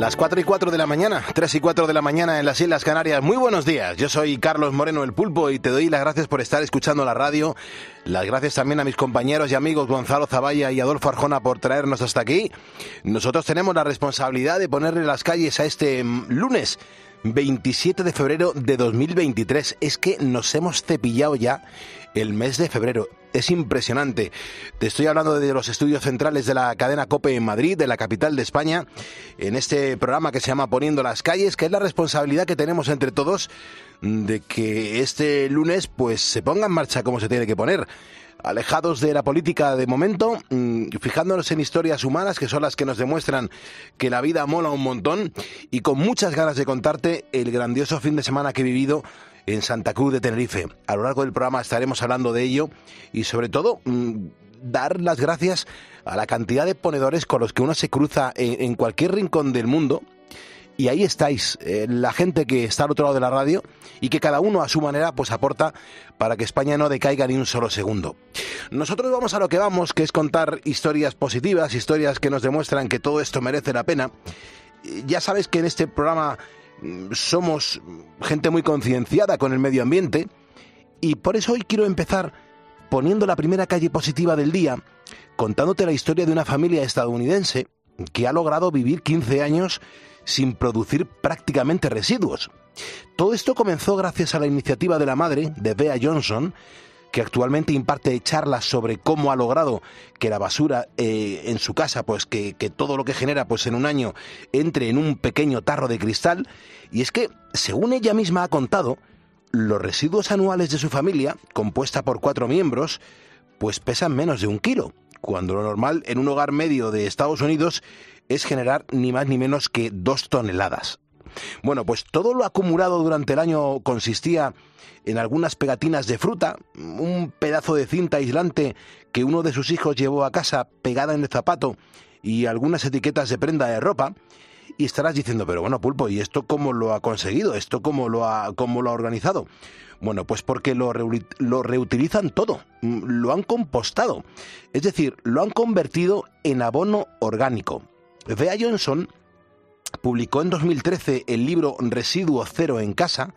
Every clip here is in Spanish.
Las 4 y 4 de la mañana, 3 y 4 de la mañana en las Islas Canarias. Muy buenos días, yo soy Carlos Moreno el Pulpo y te doy las gracias por estar escuchando la radio. Las gracias también a mis compañeros y amigos Gonzalo Zavalla y Adolfo Arjona por traernos hasta aquí. Nosotros tenemos la responsabilidad de ponerle las calles a este mm, lunes 27 de febrero de 2023. Es que nos hemos cepillado ya el mes de febrero. Es impresionante. Te estoy hablando de los estudios centrales de la cadena COPE en Madrid, de la capital de España, en este programa que se llama Poniendo las calles, que es la responsabilidad que tenemos entre todos de que este lunes pues se ponga en marcha como se tiene que poner alejados de la política de momento, mm, fijándonos en historias humanas que son las que nos demuestran que la vida mola un montón y con muchas ganas de contarte el grandioso fin de semana que he vivido en Santa Cruz de Tenerife. A lo largo del programa estaremos hablando de ello y sobre todo mm, dar las gracias a la cantidad de ponedores con los que uno se cruza en, cualquier rincón del mundo. Y ahí estáis, eh, la gente que está al otro lado de la radio y que cada uno a su manera pues aporta para que España no decaiga ni un solo segundo. Nosotros vamos a lo que vamos, que es contar historias positivas, historias que nos demuestran que todo esto merece la pena. Ya sabes que en este programa somos gente muy concienciada con el medio ambiente y por eso hoy quiero empezar poniendo la primera calle positiva del día, contándote la historia de una familia estadounidense que ha logrado vivir 15 años sin producir prácticamente residuos. Todo esto comenzó gracias a la iniciativa de la madre, de Bea Johnson, que actualmente imparte charlas sobre cómo ha logrado que la basura eh, en su casa, pues que, que, todo lo que genera, pues en un año entre en un pequeño tarro de cristal. Y es que, según ella misma ha contado, los residuos anuales de su familia, compuesta por cuatro miembros, pues pesan menos de un kilo, cuando lo normal en un hogar medio de Estados Unidos es generar ni más ni menos que dos toneladas. Bueno, pues todo lo acumulado durante el año consistía en algunas pegatinas de fruta, un pedazo de cinta aislante que uno de sus hijos llevó a casa pegada en el zapato y algunas etiquetas de prenda de ropa. Y estarás diciendo, pero bueno, Pulpo, ¿y esto cómo lo ha conseguido? ¿Esto cómo lo ha, cómo lo ha organizado? Bueno, pues porque lo, lo reutilizan todo, lo han compostado, es decir, lo han convertido en abono orgánico. Bea Johnson publicó en 2013 el libro Residuo Cero en Casa,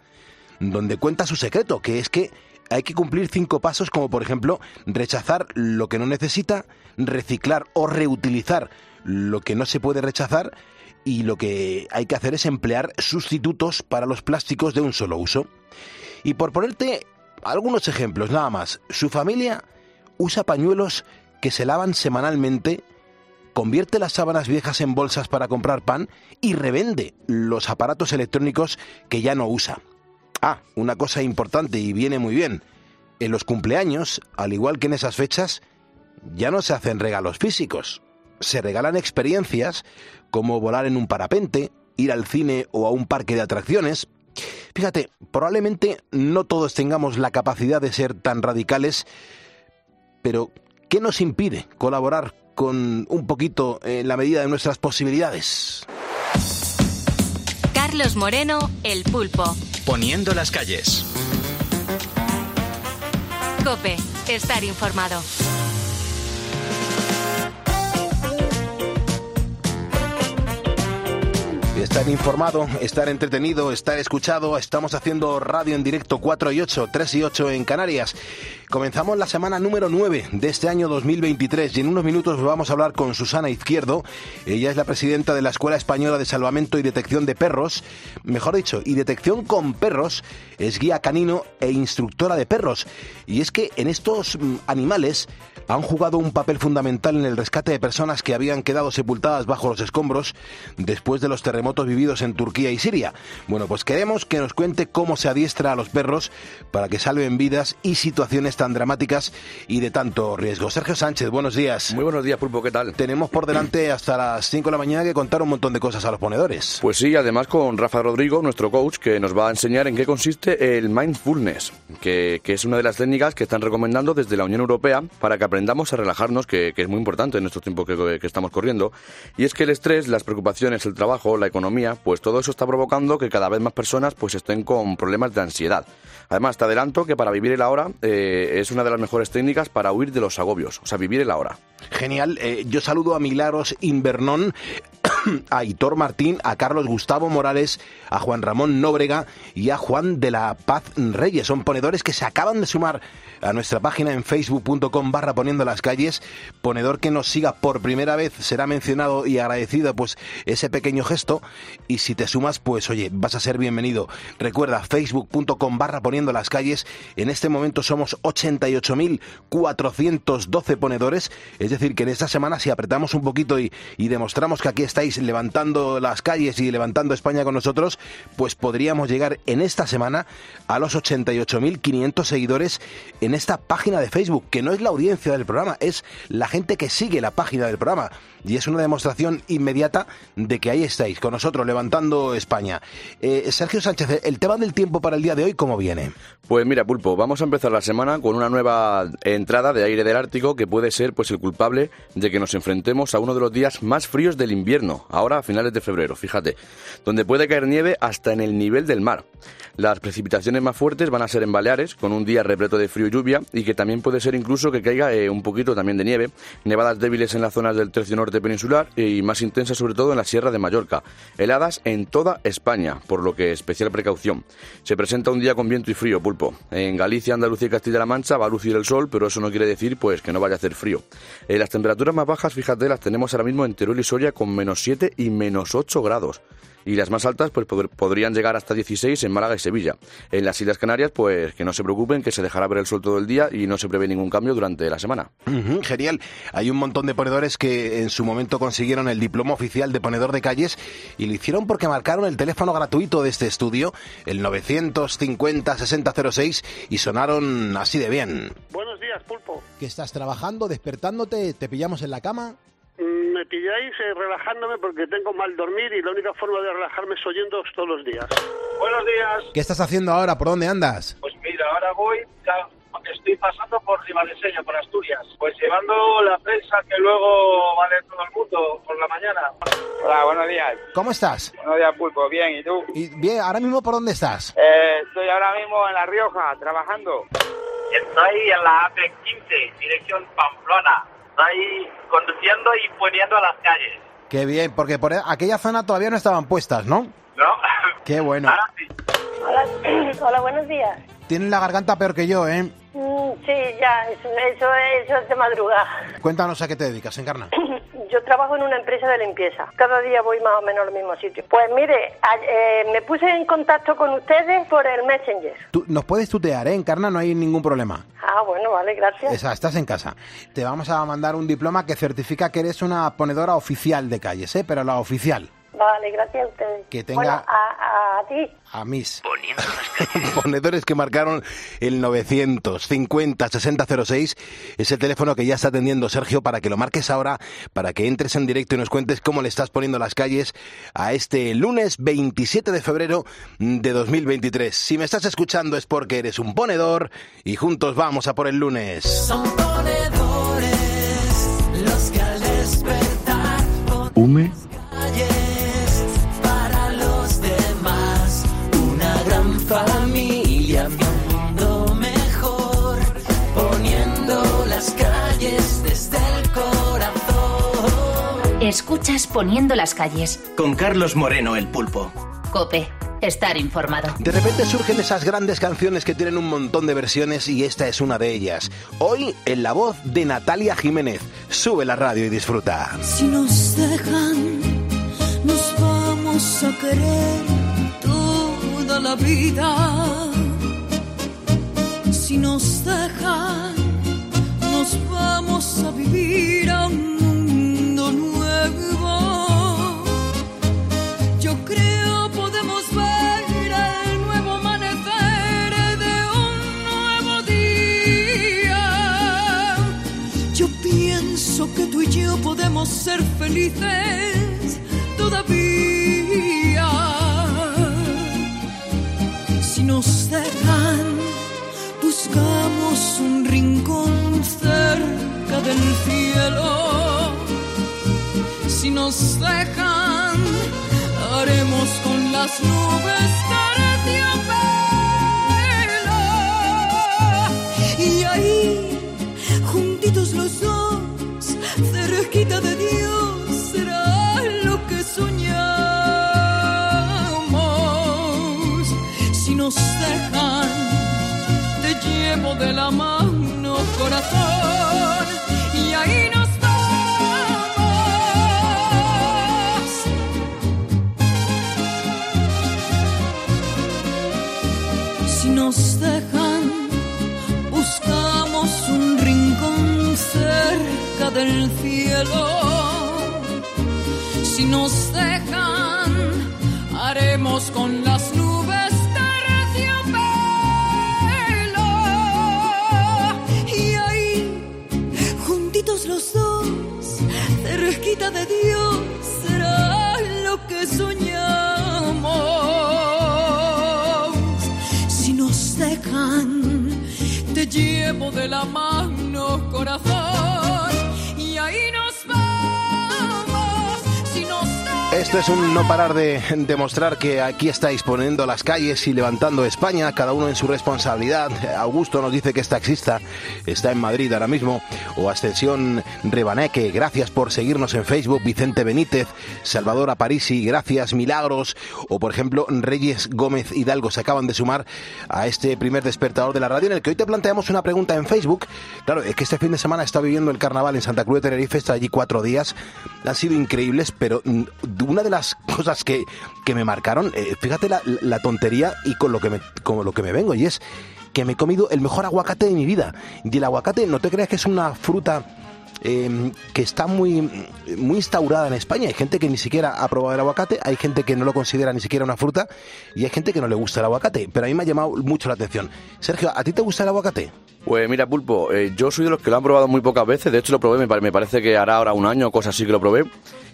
donde cuenta su secreto, que es que hay que cumplir cinco pasos como por ejemplo rechazar lo que no necesita, reciclar o reutilizar lo que no se puede rechazar y lo que hay que hacer es emplear sustitutos para los plásticos de un solo uso. Y por ponerte algunos ejemplos nada más, su familia usa pañuelos que se lavan semanalmente convierte las sábanas viejas en bolsas para comprar pan y revende los aparatos electrónicos que ya no usa. Ah, una cosa importante y viene muy bien. En los cumpleaños, al igual que en esas fechas, ya no se hacen regalos físicos. Se regalan experiencias como volar en un parapente, ir al cine o a un parque de atracciones. Fíjate, probablemente no todos tengamos la capacidad de ser tan radicales, pero ¿qué nos impide colaborar con un poquito en la medida de nuestras posibilidades. Carlos Moreno, El Pulpo. Poniendo las calles. Cope, estar informado. Estar informado, estar entretenido, estar escuchado. Estamos haciendo radio en directo 4 y 8, 3 y 8 en Canarias. Comenzamos la semana número 9 de este año 2023 y en unos minutos vamos a hablar con Susana Izquierdo. Ella es la presidenta de la Escuela Española de Salvamento y Detección de Perros. Mejor dicho, y detección con perros. Es guía canino e instructora de perros. Y es que en estos mm, animales han jugado un papel fundamental en el rescate de personas que habían quedado sepultadas bajo los escombros después de los terremotos vividos en Turquía y Siria. Bueno, pues queremos que nos cuente cómo se adiestra a los perros para que salven vidas y situaciones tan dramáticas y de tanto riesgo. Sergio Sánchez, buenos días. Muy buenos días, Pulpo, ¿qué tal? Tenemos por delante hasta las 5 de la mañana que contar un montón de cosas a los ponedores. Pues sí, además con Rafa Rodrigo, nuestro coach, que nos va a enseñar en qué consiste el mindfulness, que, que es una de las técnicas que están recomendando desde la Unión Europea para que aprendamos a relajarnos, que, es muy importante en estos tiempos que, estamos corriendo. Y es que el estrés, las preocupaciones, el trabajo, la economía, pues todo eso está provocando que cada vez más personas pues estén con problemas de ansiedad. Además, te adelanto que para vivir el ahora, eh, es una de las mejores técnicas para huir de los agobios, o sea, vivir el ahora. Genial. Eh, yo saludo a Milagros Invernón, a Hitor Martín, a Carlos Gustavo Morales, a Juan Ramón Nóbrega y a Juan de la Paz Reyes. Son ponedores que se acaban de sumar a nuestra página en facebook.com barra poniendo las calles. Ponedor que nos siga por primera vez será mencionado y agradecido pues ese pequeño gesto. Y si te sumas, pues oye, vas a ser bienvenido. Recuerda facebook.com barra poniendo las calles. En este momento somos 88.412 ponedores. Es decir, que en esta semana si apretamos un poquito y, y demostramos que aquí estáis levantando las calles y levantando España con nosotros, pues podríamos llegar en esta semana a los 88.500 seguidores esta página de Facebook, que no es la audiencia del programa, es la gente que sigue la página del programa. Y es una demostración inmediata de que ahí estáis, con nosotros, levantando España. Eh, Sergio Sánchez, el tema del tiempo para el día de hoy, ¿cómo viene? Pues mira, Pulpo, vamos a empezar la semana con una nueva entrada de aire del Ártico que puede ser pues el culpable de que nos enfrentemos a uno de los días más fríos del invierno, ahora a finales de febrero, fíjate, donde puede caer nieve hasta en el nivel del mar. Las precipitaciones más fuertes van a ser en Baleares, con un día repleto de frío y lluvia, y que también puede ser incluso que caiga eh, un poquito también de nieve, nevadas débiles en las zonas del tercio norte peninsular y más intensas sobre todo en la Sierra de Mallorca, heladas en toda España, por lo que especial precaución. Se presenta un día con viento y frío, pulpo. En Galicia, Andalucía y Castilla-La Mancha va a lucir el sol, pero eso no quiere decir pues que no vaya a hacer frío. Las temperaturas más bajas, fíjate, las tenemos ahora mismo en Teruel y Soria con menos 7 y menos 8 grados y las más altas pues podrían llegar hasta 16 en Málaga y Sevilla. En las Islas Canarias pues que no se preocupen que se dejará ver el sol todo el día y no se prevé ningún cambio durante la semana. genial. Hay un montón de ponedores que en su momento consiguieron el diploma oficial de ponedor de calles y lo hicieron porque marcaron el teléfono gratuito de este estudio, el 950 6006 y sonaron así de bien. Buenos días, Pulpo. ¿Que estás trabajando, despertándote, te pillamos en la cama? Me pilláis eh, relajándome porque tengo mal dormir y la única forma de relajarme es oyendo todos los días. Buenos días. ¿Qué estás haciendo ahora? ¿Por dónde andas? Pues mira, ahora voy, ya estoy pasando por Ribadeseña, por Asturias, pues llevando la prensa que luego vale todo el mundo por la mañana. Hola, buenos días. ¿Cómo estás? Buenos días, Pulpo. Bien, ¿y tú? Y bien, ¿ahora mismo por dónde estás? Eh, estoy ahora mismo en La Rioja, trabajando. Estoy en la AP15, dirección Pamplona ahí conduciendo y poniendo a las calles. Qué bien, porque por aquella zona todavía no estaban puestas, ¿no? No. Qué bueno. Hola, hola, buenos días. Tienen la garganta peor que yo, ¿eh? Mm, sí, ya, eso, eso, eso es de madrugada. Cuéntanos a qué te dedicas, Encarna. Yo trabajo en una empresa de limpieza. Cada día voy más o menos al mismo sitio. Pues mire, eh, me puse en contacto con ustedes por el Messenger. Tú, nos puedes tutear, ¿eh? Encarna, no hay ningún problema. Ah, bueno, vale, gracias. Esa, estás en casa. Te vamos a mandar un diploma que certifica que eres una ponedora oficial de calles, ¿eh? Pero la oficial. Vale, gracias a ustedes. Que tenga... a, a, ti. A mis. Ponedores que marcaron el 950 6006. Es el teléfono que ya está atendiendo Sergio para que lo marques ahora, para que entres en directo y nos cuentes cómo le estás poniendo las calles a este lunes 27 de febrero de 2023. Si me estás escuchando es porque eres un ponedor y juntos vamos a por el lunes. Son ponedores Escuchas Poniendo las calles. Con Carlos Moreno, el pulpo. Cope. Estar informado. De repente surgen esas grandes canciones que tienen un montón de versiones y esta es una de ellas. Hoy en la voz de Natalia Jiménez. Sube la radio y disfruta. Si nos dejan, nos vamos a querer la vida. Si nos dejan, nos vamos a vivir a un pienso que tú y yo podemos ser felices todavía nos dejan, buscamos un rincón cerca del cielo. Si nos dejan, haremos con las nubes terciopelo. Y ahí nos dejan, te llevo de la mano, corazón, y ahí nos vamos. Si nos dejan, buscamos un rincón cerca del cielo. Si nos dejan, haremos con las llevo de la mano, corazón, Esto es un no parar de demostrar que aquí estáis poniendo las calles y levantando España, cada uno en su responsabilidad. Augusto nos dice que es taxista, está en Madrid ahora mismo, o Ascensión Rebaneque, gracias por seguirnos en Facebook, Vicente Benítez, Salvador Aparisi, gracias, Milagros, o por ejemplo Reyes Gómez Hidalgo se acaban de sumar a este primer despertador de la radio en el que hoy te planteamos una pregunta en Facebook. Claro, es que este fin de semana está viviendo el carnaval en Santa Cruz de Tenerife, está allí cuatro días, han sido increíbles, pero mm, una de las cosas que, que me marcaron, eh, fíjate la, la tontería y con lo que me, con lo que me vengo, y es que me he comido el mejor aguacate de mi vida. Y el aguacate, no te creas que es una fruta eh, que está muy, muy instaurada en España. Hay gente que ni siquiera ha probado el aguacate, hay gente que no lo considera ni siquiera una fruta y hay gente que no le gusta el aguacate. Pero a mí me ha llamado mucho la atención. Sergio, ¿a ti te gusta el aguacate? Pues mira, Pulpo, eh, yo soy de los que lo han probado muy pocas veces. De hecho, lo probé, me, me parece que hará ahora un año o cosas así que lo probé.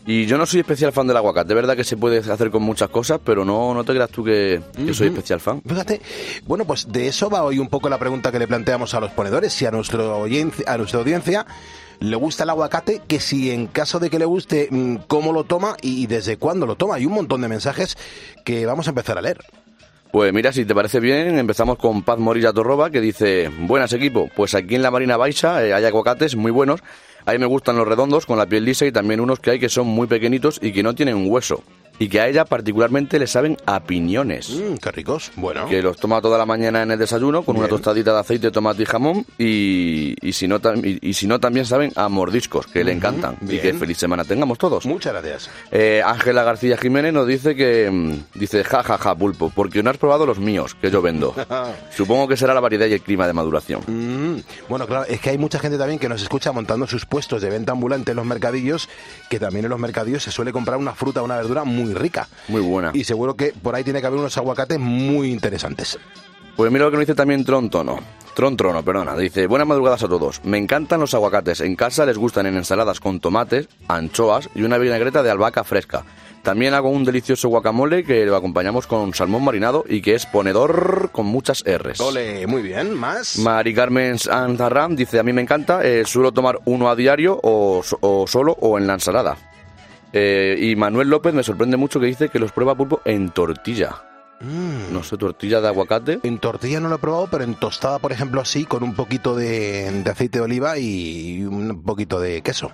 Y yo no soy especial fan del aguacate. De verdad que se puede hacer con muchas cosas, pero no, no te creas tú que, que soy especial fan. Fíjate, bueno, pues de eso va hoy un poco la pregunta que le planteamos a los ponedores. Si a, nuestro a nuestra audiencia le gusta el aguacate, que si en caso de que le guste, mm, cómo lo toma y desde cuándo lo toma. Hay un montón de mensajes que vamos a empezar a leer. Pues mira, si te parece bien, empezamos con Paz Morilla Torroba, que dice, buenas equipo, pues aquí en la Marina Baixa eh, hay aguacates muy buenos, a mí me gustan los redondos con la piel lisa y también unos que hay que son muy pequeñitos y que no tienen hueso. Y que a ella particularmente le saben a piñones. Mm, qué ricos, bueno. Que los toma toda la mañana en el desayuno con una tostadita de aceite, tomate y jamón. Y, y si, no, y, y si no, también saben a mordiscos, que le encantan. Y que feliz semana tengamos todos. Muchas gracias. Eh, Ángela García Jiménez nos dice que mm, dice ja ja ja pulpo porque no has probado los míos que yo vendo. Supongo que será la variedad y el clima de maduración. Mm, Bueno, claro, es que hay mucha gente también que nos escucha montando sus puestos de venta ambulante en los mercadillos, que también en los mercadillos se suele comprar una fruta o una verdura muy rica. Muy buena. Y seguro que por ahí tiene que haber unos aguacates muy interesantes. Pues mira lo que nos dice también Trontono. Trontrono, perdona. Dice, buenas madrugadas a todos. Me encantan los aguacates. En casa les gustan en ensaladas con tomates, anchoas y una vinagreta de albahaca fresca. También hago un delicioso guacamole que lo acompañamos con salmón marinado y que es ponedor con muchas R's. Ole, muy bien, más. Mari Carmen Anzarram dice, a mí me encanta, eh, suelo tomar uno a diario o, o solo o en la ensalada. Eh, y Manuel López me sorprende mucho que dice que los prueba pulpo en tortilla. Mm. No sé, tortilla de aguacate. En tortilla no lo he probado, pero en tostada, por ejemplo, sí, con un poquito de, de aceite de oliva y un poquito de queso.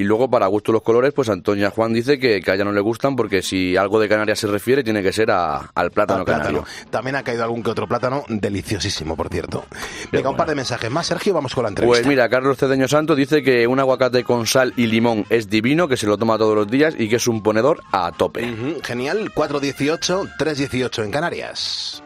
Y luego, para gusto los colores, pues Antonia Juan dice que, que a ella no le gustan porque si algo de Canarias se refiere, tiene que ser a- al plátano Al canario. También ha caído algún que otro plátano, deliciosísimo, por cierto. Venga, un par de mensajes más, Sergio, vamos con la entrevista. Pues mira, Carlos Cedeño Santo dice que un aguacate con sal y limón es divino, que se lo toma todos los días y que es un ponedor a tope. Ujú, Genial, 418, 318 en Canarias.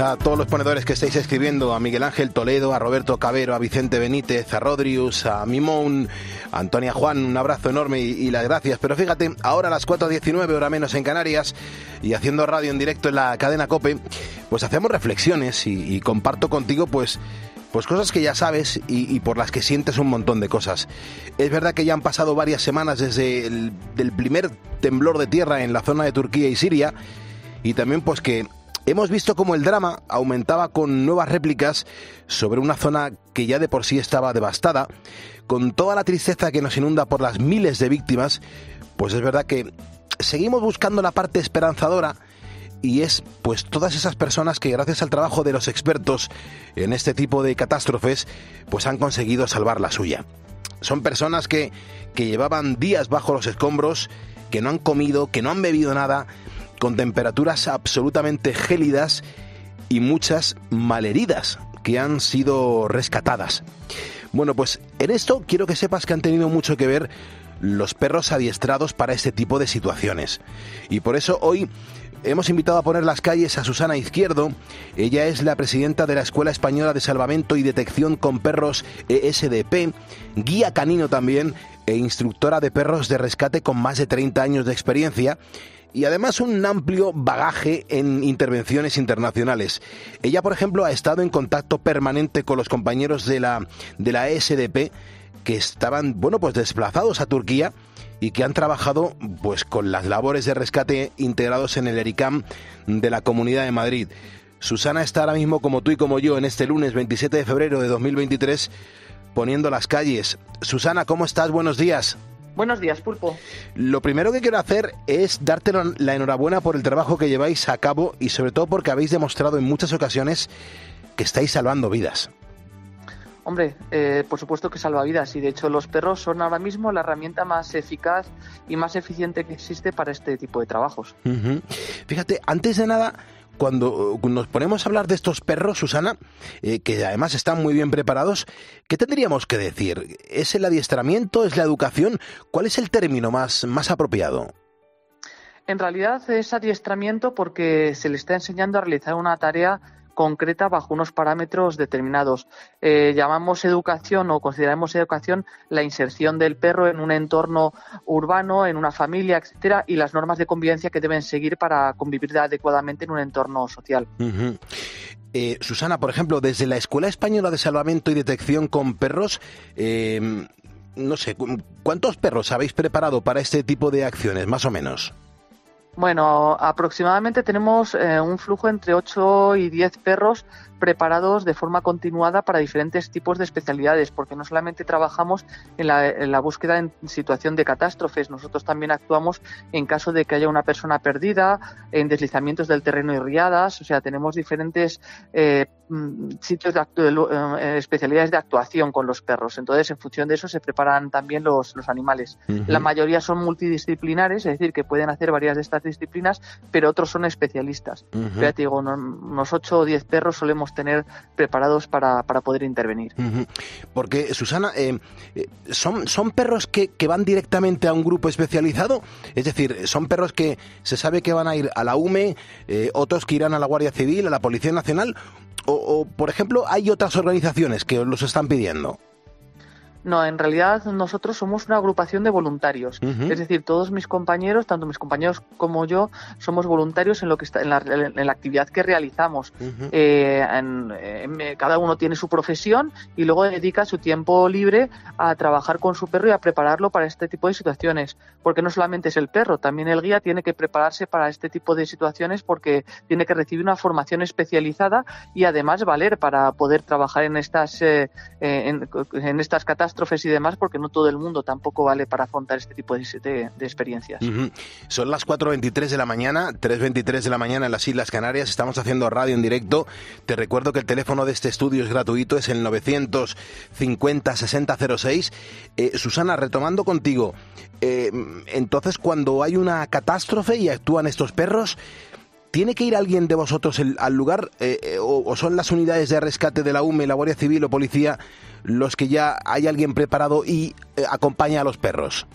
A todos los ponedores que estáis escribiendo, a Miguel Ángel Toledo, a Roberto Cabero, a Vicente Benítez, a Rodrius, a Mimón, a Antonia Juan, un abrazo enorme y, las gracias. Pero fíjate, ahora a las 4.19, hora menos en Canarias, y haciendo radio en directo en la cadena COPE, pues hacemos reflexiones y, comparto contigo pues pues cosas que ya sabes y, por las que sientes un montón de cosas. Es verdad que ya han pasado varias semanas desde el primer temblor de tierra en la zona de Turquía y Siria y también pues que hemos visto cómo el drama aumentaba con nuevas réplicas sobre una zona que ya de por sí estaba devastada, con toda la tristeza que nos inunda por las miles de víctimas, pues es verdad que seguimos buscando la parte esperanzadora y es pues todas esas personas que gracias al trabajo de los expertos en este tipo de catástrofes pues han conseguido salvar la suya. Son personas que, que llevaban días bajo los escombros, que no han comido, que no han bebido nada, con temperaturas absolutamente gélidas y muchas malheridas que han sido rescatadas. Bueno, pues en esto quiero que sepas que han tenido mucho que ver los perros adiestrados para este tipo de situaciones. Y por eso hoy hemos invitado a poner las calles a Susana Izquierdo. Ella es la presidenta de la Escuela Española de Salvamento y Detección con Perros ESDP, guía canino también e instructora de perros de rescate con más de 30 años de experiencia y además un amplio bagaje en intervenciones internacionales. Ella, por ejemplo, ha estado en contacto permanente con los compañeros de la, de la ESDP que estaban, bueno, pues desplazados a Turquía y que han trabajado pues con las labores de rescate integrados en el ERICAM de la Comunidad de Madrid. Susana está ahora mismo como tú y como yo en este lunes 27 de febrero de 2023 poniendo las calles. Susana, ¿cómo estás? Buenos días. Buenos días, Pulpo. Lo primero que quiero hacer es darte la enhorabuena por el trabajo que lleváis a cabo y sobre todo porque habéis demostrado en muchas ocasiones que estáis salvando vidas. Hombre, eh, por supuesto que salva vidas y de hecho los perros son ahora mismo la herramienta más eficaz y más eficiente que existe para este tipo de trabajos. Fíjate, antes de nada, cuando nos ponemos a hablar de estos perros, Susana, eh, que además están muy bien preparados, ¿qué tendríamos que decir? ¿Es el adiestramiento? ¿Es la educación? ¿Cuál es el término más, más apropiado? En realidad es adiestramiento porque se le está enseñando a realizar una tarea concreta bajo unos parámetros determinados. Eh, llamamos educación o consideramos educación la inserción del perro en un entorno urbano, en una familia, etcétera, y las normas de convivencia que deben seguir para convivir adecuadamente en un entorno social. Eh, Susana, por ejemplo, desde la Escuela Española de Salvamento y Detección con Perros, eh, no sé, ¿cuántos perros habéis preparado para este tipo de acciones, más o menos? Bueno, aproximadamente tenemos eh, un flujo entre 8 y 10 perros preparados de forma continuada para diferentes tipos de especialidades, porque no solamente trabajamos en la, búsqueda en situación de catástrofes, nosotros también actuamos en caso de que haya una persona perdida, en deslizamientos del terreno y riadas, o sea, tenemos diferentes eh, mm, sitios de eh, especialidades de actuación con los perros. Entonces, en función de eso se preparan también los, animales. La mayoría son multidisciplinares, es decir, que pueden hacer varias de estas disciplinas, pero otros son especialistas. te digo, unos 8 o 10 perros solemos tener preparados para, poder intervenir. Porque, Susana, eh, eh, ¿son, ¿son perros que, que, van directamente a un grupo especializado? Es decir, ¿son perros que se sabe que van a ir a la UME, eh, otros que irán a la Guardia Civil, a la Policía Nacional? O, o, por ejemplo, hay otras organizaciones que los están pidiendo. No, en realidad nosotros somos una agrupación de voluntarios. Es decir, todos mis compañeros, tanto mis compañeros como yo, somos voluntarios en lo que está, en la, en la actividad que realizamos. Eh, cada uno tiene su profesión y luego dedica su tiempo libre a trabajar con su perro y a prepararlo para este tipo de situaciones. Porque no solamente es el perro, también el guía tiene que prepararse para este tipo de situaciones porque tiene que recibir una formación especializada y además valer para poder trabajar en estas, eh, en, en estas catástrofes y demás, porque no todo el mundo tampoco vale para afrontar este tipo de, experiencias. Son las 4.23 de la mañana, 3.23 de la mañana en las Islas Canarias, estamos haciendo radio en directo. Te recuerdo que el teléfono de este estudio es gratuito, es el 950-6006. Eh, Susana, retomando contigo, eh, entonces cuando hay una catástrofe y actúan estos perros, ¿Tiene que ir alguien de vosotros al lugar eh, o, son las unidades de rescate de la UME, la Guardia Civil o Policía los que ya hay alguien preparado y eh, acompaña a los perros?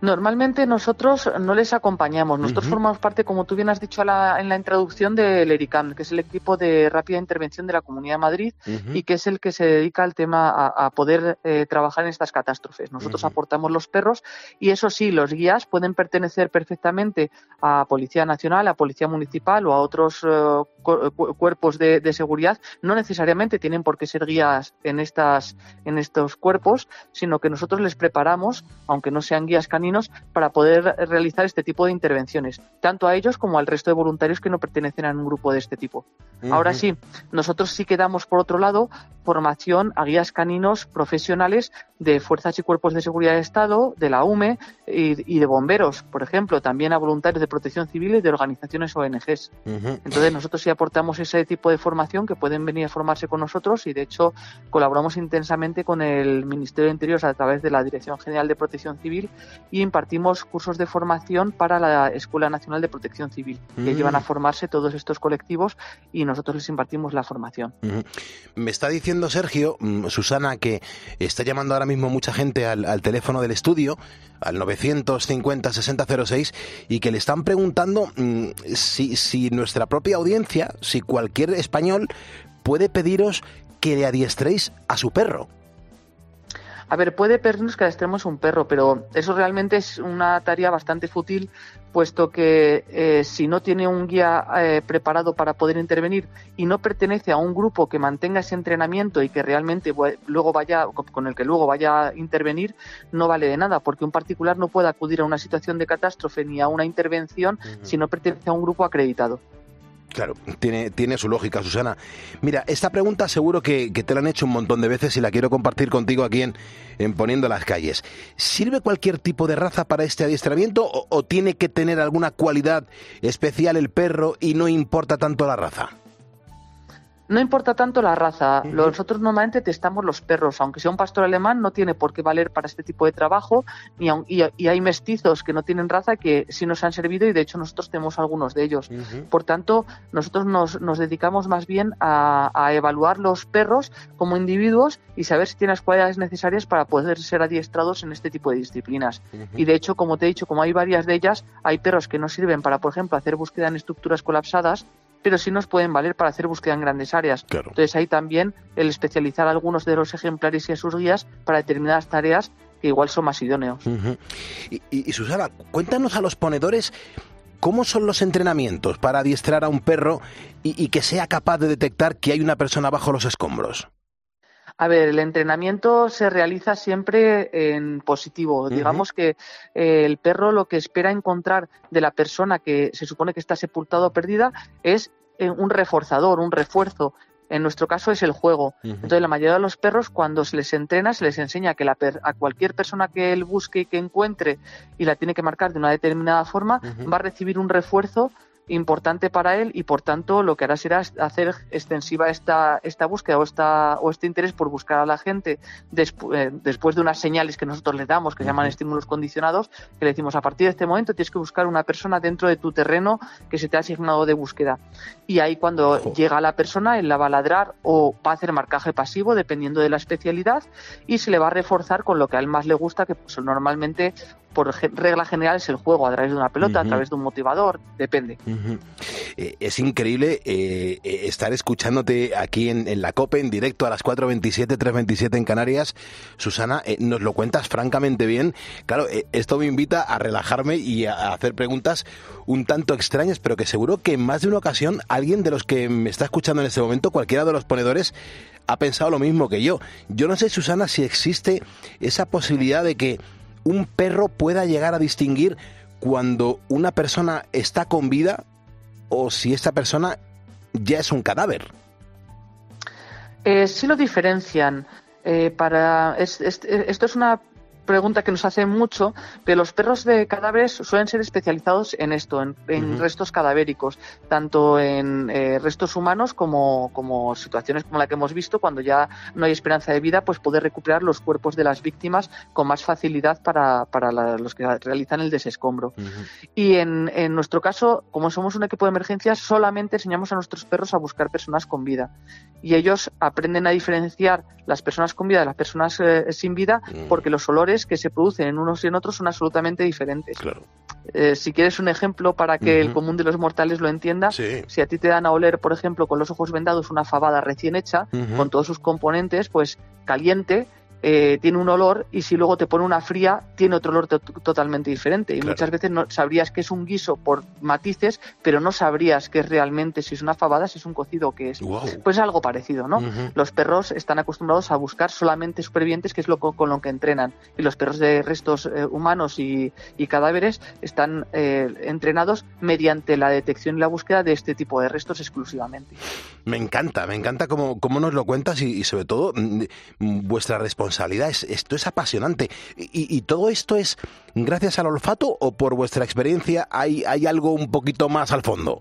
Normalmente nosotros no les acompañamos. Nosotros formamos parte, como tú bien has dicho en la introducción, del ERICAM, que es el equipo de rápida intervención de la Comunidad de Madrid y que es el que se dedica al tema a, poder eh, trabajar en estas catástrofes. Nosotros aportamos los perros y eso sí, los guías pueden pertenecer perfectamente a Policía Nacional, a Policía Municipal o a otros eh, cuerpos de, de, seguridad no necesariamente tienen por qué ser guías en, estas, en estos cuerpos, sino que nosotros les preparamos, aunque no sean guías caninos, para poder realizar este tipo de intervenciones, tanto a ellos como al resto de voluntarios que no pertenecen a un grupo de este tipo. Ahora sí, nosotros sí que damos, por otro lado, formación a guías caninos profesionales de fuerzas y cuerpos de seguridad de Estado, de la UME y, de bomberos, por ejemplo, también a voluntarios de protección civil y de organizaciones ONGs. Entonces, nosotros sí aportamos ese tipo de formación que pueden venir a formarse con nosotros y, de hecho, colaboramos intensamente con el Ministerio de Interior a través de la Dirección General de Protección Civil y impartimos cursos de formación para la Escuela Nacional de Protección Civil, que llevan a formarse todos estos colectivos y nosotros les impartimos la formación. Me está diciendo Sergio, mm, Susana, que está llamando ahora mismo mucha gente al, teléfono del estudio, al 950-6006, y que le están preguntando mm, si, si nuestra propia audiencia, si cualquier español puede pediros que le adiestréis a su perro. A ver, puede pedirnos que adiestremos un perro, pero eso realmente es una tarea bastante fútil puesto que eh, si no tiene un guía eh, preparado para poder intervenir y no pertenece a un grupo que mantenga ese entrenamiento y que realmente luego vaya con el que luego vaya a intervenir, no vale de nada, porque un particular no puede acudir a una situación de catástrofe ni a una intervención si no pertenece a un grupo acreditado. Claro, tiene, tiene su lógica, Susana. Mira, esta pregunta seguro que, te la han hecho un montón de veces y la quiero compartir contigo aquí en, en Poniendo las Calles. ¿Sirve cualquier tipo de raza para este adiestramiento o tiene que tener alguna cualidad especial el perro y no importa tanto la raza? No importa tanto la raza. Nosotros normalmente testamos los perros. Aunque sea un pastor alemán, no tiene por qué valer para este tipo de trabajo. y, y, hay mestizos que no tienen raza que sí nos han servido y de hecho nosotros tenemos algunos de ellos. Por tanto, nosotros nos, nos dedicamos más bien a, a, evaluar los perros como individuos y saber si tienen las cualidades necesarias para poder ser adiestrados en este tipo de disciplinas. Y de hecho, como te he dicho, como hay varias de ellas, hay perros que no sirven para, por ejemplo, hacer búsqueda en estructuras colapsadas pero sí nos pueden valer para hacer búsqueda en grandes áreas. Entonces ahí también el especializar algunos de los ejemplares y a sus guías para determinadas tareas que igual son más idóneos. y, Susana, cuéntanos a los ponedores cómo son los entrenamientos para adiestrar a un perro y que sea capaz de detectar que hay una persona bajo los escombros. A ver, el entrenamiento se realiza siempre en positivo. Digamos que eh, el perro lo que espera encontrar de la persona que se supone que está sepultado o perdida es eh, un reforzador, un refuerzo. En nuestro caso es el juego. Entonces, la mayoría de los perros, cuando se les entrena, se les enseña que la a cualquier persona que él busque y que encuentre y la tiene que marcar de una determinada forma, va a recibir un refuerzo importante para él y por tanto lo que hará será hacer extensiva esta, esta búsqueda o, esta, o este interés por buscar a la gente eh, después de unas señales que nosotros le damos que se llaman estímulos condicionados que le decimos a partir de este momento tienes que buscar una persona dentro de tu terreno que se te ha asignado de búsqueda y ahí cuando llega la persona él la va a ladrar o va a hacer marcaje pasivo dependiendo de la especialidad y se le va a reforzar con lo que a él más le gusta que pues, normalmente por regla general es el juego a través de una pelota, a través de un motivador, depende. Eh, es increíble eh, eh, estar escuchándote aquí en, la COPE en directo a las 4.27, 3.27 en Canarias. Susana, nos lo cuentas francamente bien. Claro, esto me invita a relajarme y a, hacer preguntas un tanto extrañas, pero que seguro que en más de una ocasión alguien de los que me está escuchando en este momento, cualquiera de los ponedores, ha pensado lo mismo que yo. Yo no sé, Susana, si existe esa posibilidad de que un perro pueda llegar a distinguir cuando una persona está con vida o si esta persona ya es un cadáver. Eh, sí lo diferencian. Eh, para esto es una pregunta que nos hace mucho, pero los perros de cadáveres suelen ser especializados en esto, en, restos cadavéricos, tanto en eh, restos humanos como, como situaciones como la que hemos visto, cuando ya no hay esperanza de vida, pues poder recuperar los cuerpos de las víctimas con más facilidad para, para los que realizan el desescombro. Y en, en nuestro caso, como somos un equipo de emergencias, solamente enseñamos a nuestros perros a buscar personas con vida. Y ellos aprenden a diferenciar las personas con vida de las personas eh, sin vida porque los olores que se producen en unos y en otros son absolutamente diferentes. Claro. Eh, si quieres un ejemplo para que el común de los mortales lo entienda, si a ti te dan a oler, por ejemplo, con los ojos vendados una fabada recién hecha, con todos sus componentes, pues caliente, eh, tiene un olor y si luego te pone una fría tiene otro olor to- totalmente diferente. Y Claro. muchas veces no sabrías que es un guiso por matices, pero no sabrías que es realmente si es una fabada, si es un cocido o qué es. Pues es algo parecido, ¿no? Los perros están acostumbrados a buscar solamente supervivientes, que es lo co- con lo que entrenan. Y los perros de restos eh, humanos y, y cadáveres están eh, entrenados mediante la detección y la búsqueda de este tipo de restos exclusivamente. Me encanta, me encanta cómo, cómo nos lo cuentas y, sobre todo mm, vuestra responsabilidad. Es, esto es apasionante. Y, y todo esto es gracias al olfato o por vuestra experiencia hay, hay algo un poquito más al fondo?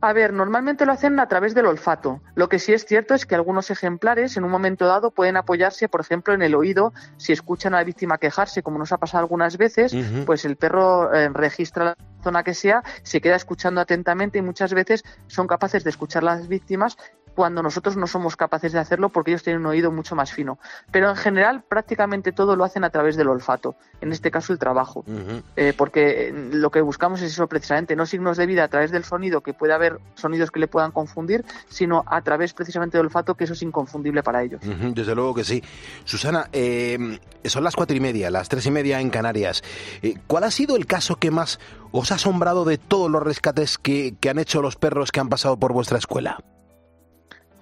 A ver, normalmente lo hacen a través del olfato. Lo que sí es cierto es que algunos ejemplares en un momento dado pueden apoyarse, por ejemplo, en el oído. Si escuchan a la víctima quejarse, como nos ha pasado algunas veces, pues el perro eh, registra la zona que sea, se queda escuchando atentamente y muchas veces son capaces de escuchar las víctimas cuando nosotros no somos capaces de hacerlo porque ellos tienen un oído mucho más fino. Pero en general prácticamente todo lo hacen a través del olfato, en este caso el trabajo. Eh, porque eh, lo que buscamos es eso precisamente, no signos de vida a través del sonido, que puede haber sonidos que le puedan confundir, sino a través precisamente del olfato, que eso es inconfundible para ellos. Desde luego que sí. Susana, eh, son las cuatro y media, las tres y media en Canarias. Eh, ¿Cuál ha sido el caso que más os ha asombrado de todos los rescates que, que han hecho los perros que han pasado por vuestra escuela?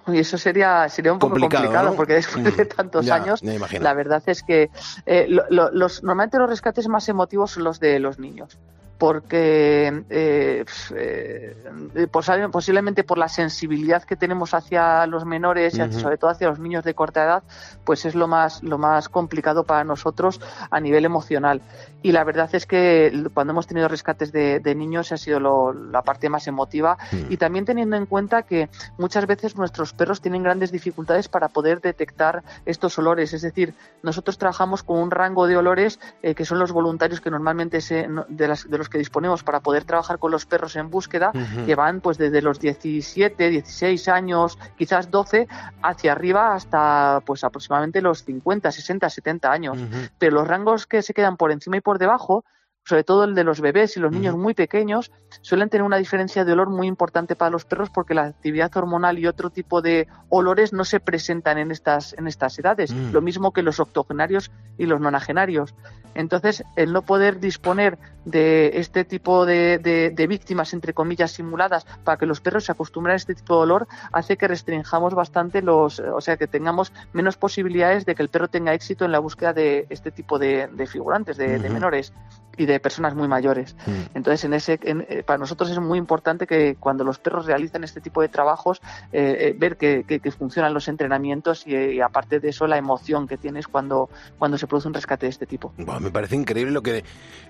Y eso sería, sería un poco Complicado, complicado, ¿no? porque después de Mm, tantos ya, años, la verdad es que eh, lo- lo- los, normalmente los rescates más emotivos son los de los niños. Porque eh, eh, posa- posiblemente por la sensibilidad que tenemos hacia los menores y hacia- Ujú. sobre todo hacia los niños de corta edad, pues es lo más, lo más complicado para nosotros a nivel emocional. Y la verdad es que cuando hemos tenido rescates de, de niños ha sido lo- la parte más emotiva Mm. y también teniendo en cuenta que muchas veces nuestros perros tienen grandes dificultades para poder detectar estos olores. Es decir, nosotros trabajamos con un rango de olores eh, que son los voluntarios que normalmente se, de, las- de los que disponemos para poder trabajar con los perros en búsqueda, que van pues desde los 17, 16 años, quizás 12, hacia arriba hasta pues aproximadamente los 50, 60, 70 años. Pero los rangos que se quedan por encima y por debajo, sobre todo el de los bebés y los niños muy pequeños, suelen tener una diferencia de olor muy importante para los perros porque la actividad hormonal y otro tipo de olores no se presentan en estas, en estas edades, Mm. lo mismo que los octogenarios y los nonagenarios. Entonces, el no poder disponer de este tipo de, de- de víctimas, entre comillas, simuladas, para que los perros se acostumbren a este tipo de olor, hace que restringamos bastante los, o sea, que tengamos menos posibilidades de que el perro tenga éxito en la búsqueda de este tipo de, de figurantes, de, menores y de personas muy mayores. Mm. Entonces, en ese, en- eh, para nosotros es muy importante que cuando los perros realizan este tipo de trabajos, eh, eh, ver que, que- que funcionan los entrenamientos y, eh, y aparte de eso, la emoción que tienes cuando, cuando se produce un rescate de este tipo. Buah, me parece increíble lo que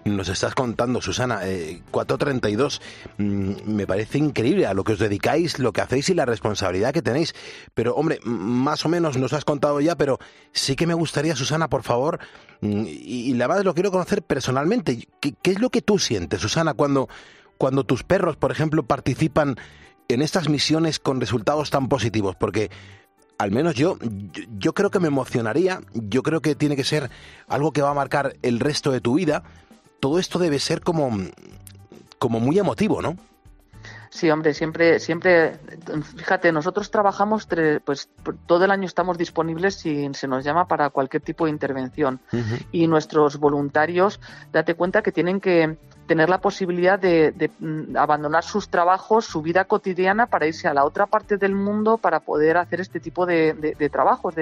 nos estás contando, Susana. Eh, 432. Mm, me parece increíble a lo que os dedicáis, lo que hacéis y la responsabilidad que tenéis. Pero, hombre, más o menos nos has contado ya, pero sí que me gustaría, Susana, por favor, y, y la verdad lo quiero conocer personalmente. ¿Qué, qué es lo que tú sientes, Susana, cuando, cuando tus perros, por ejemplo, participan en estas misiones con resultados tan positivos? Porque al menos yo, yo, yo creo que me emocionaría, yo creo que tiene que ser algo que va a marcar el resto de tu vida. Todo esto debe ser como, como muy emotivo, ¿no? Sí, hombre, siempre, siempre, fíjate, nosotros trabajamos, tre- pues todo el año estamos disponibles si se nos llama para cualquier tipo de intervención. Y nuestros voluntarios, date cuenta que tienen que tener la posibilidad de, mm, abandonar sus trabajos, su vida cotidiana para irse a la otra parte del mundo para poder hacer este tipo de, de- de trabajos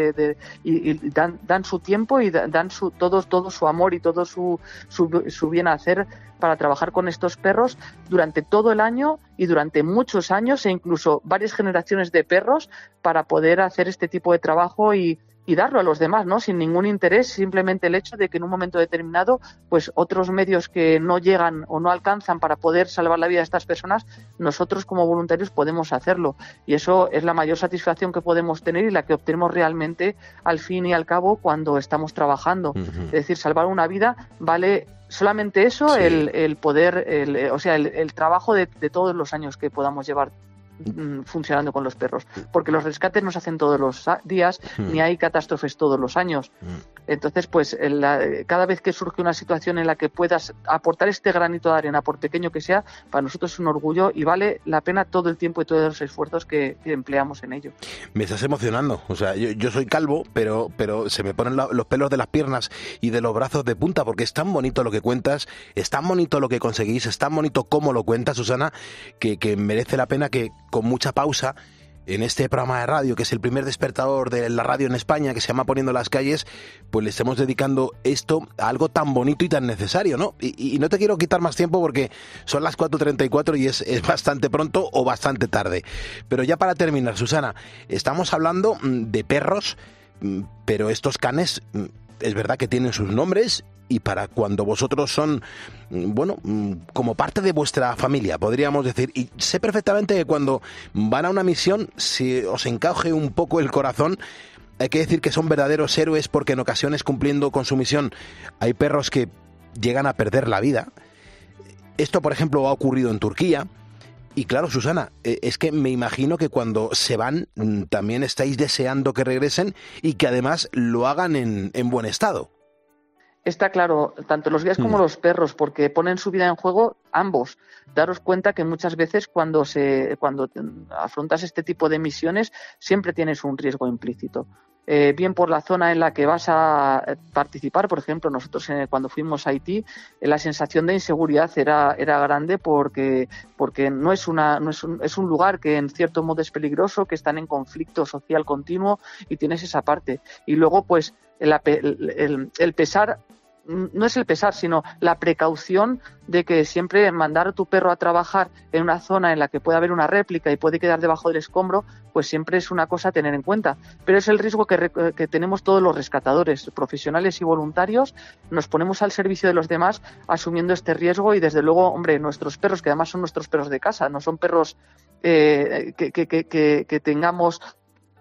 dan, su tiempo y da- dan su, todo, todo su amor y todo su, su, su bien hacer para trabajar con estos perros durante todo el año y durante muchos años e incluso varias generaciones de perros para poder hacer este tipo de trabajo y, y darlo a los demás, ¿no? Sin ningún interés, simplemente el hecho de que en un momento determinado, pues otros medios que no llegan o no alcanzan para poder salvar la vida de estas personas, nosotros como voluntarios podemos hacerlo. Y eso es la mayor satisfacción que podemos tener y la que obtenemos realmente al fin y al cabo cuando estamos trabajando. Es decir, salvar una vida vale solamente eso, Sí. el, el poder, el, o sea, el, el trabajo de, de todos los años que podamos llevar funcionando con los perros, porque los rescates no se hacen todos los días, Mm. ni hay catástrofes todos los años. Entonces, pues la- cada vez que surge una situación en la que puedas aportar este granito de arena, por pequeño que sea, para nosotros es un orgullo y vale la pena todo el tiempo y todos los esfuerzos que, empleamos en ello. Me estás emocionando. O sea, yo, soy calvo, pero, pero se me ponen los pelos de las piernas y de los brazos de punta porque es tan bonito lo que cuentas, es tan bonito lo que conseguís, es tan bonito cómo lo cuentas, Susana, que merece la pena que con mucha pausa en este programa de radio, que es el primer despertador de la radio en España, que se llama Poniendo las calles, pues le estemos dedicando esto a algo tan bonito y tan necesario, ¿no? Y, y no te quiero quitar más tiempo porque son las 4.34 y es, es bastante pronto o bastante tarde. Pero ya para terminar, Susana, estamos hablando mm, de perros, mm, pero estos canes mm, es verdad que tienen sus nombres y para cuando vosotros son, mm, bueno, mm, como parte de vuestra familia, podríamos decir. Y sé perfectamente que cuando van a una misión, si os encaje un poco el corazón, hay que decir que son verdaderos héroes porque en ocasiones cumpliendo con su misión hay perros que llegan a perder la vida. Esto, por ejemplo, ha ocurrido en Turquía. Y claro, Susana, eh, es que me imagino que cuando se van mm, también estáis deseando que regresen y que además lo hagan en, en buen estado. Está claro, tanto los guías como Mm. los perros, porque ponen su vida en juego ambos. Daros cuenta que muchas veces cuando se cuando afrontas este tipo de misiones siempre tienes un riesgo implícito. Eh, bien por la zona en la que vas a eh, participar, por ejemplo, nosotros eh, cuando fuimos a Haití, eh, la sensación de inseguridad era, era grande porque, porque no es una no es un, es un lugar que en cierto modo es peligroso, que están en conflicto social continuo y tienes esa parte. Y luego, pues, el, el- el- pesar no es el pesar, sino la precaución de que siempre mandar a tu perro a trabajar en una zona en la que puede haber una réplica y puede quedar debajo del escombro, pues siempre es una cosa a tener en cuenta. Pero es el riesgo que, re- que tenemos todos los rescatadores, profesionales y voluntarios, nos ponemos al servicio de los demás asumiendo este riesgo y desde luego, hombre, nuestros perros, que además son nuestros perros de casa, no son perros eh, que tengamos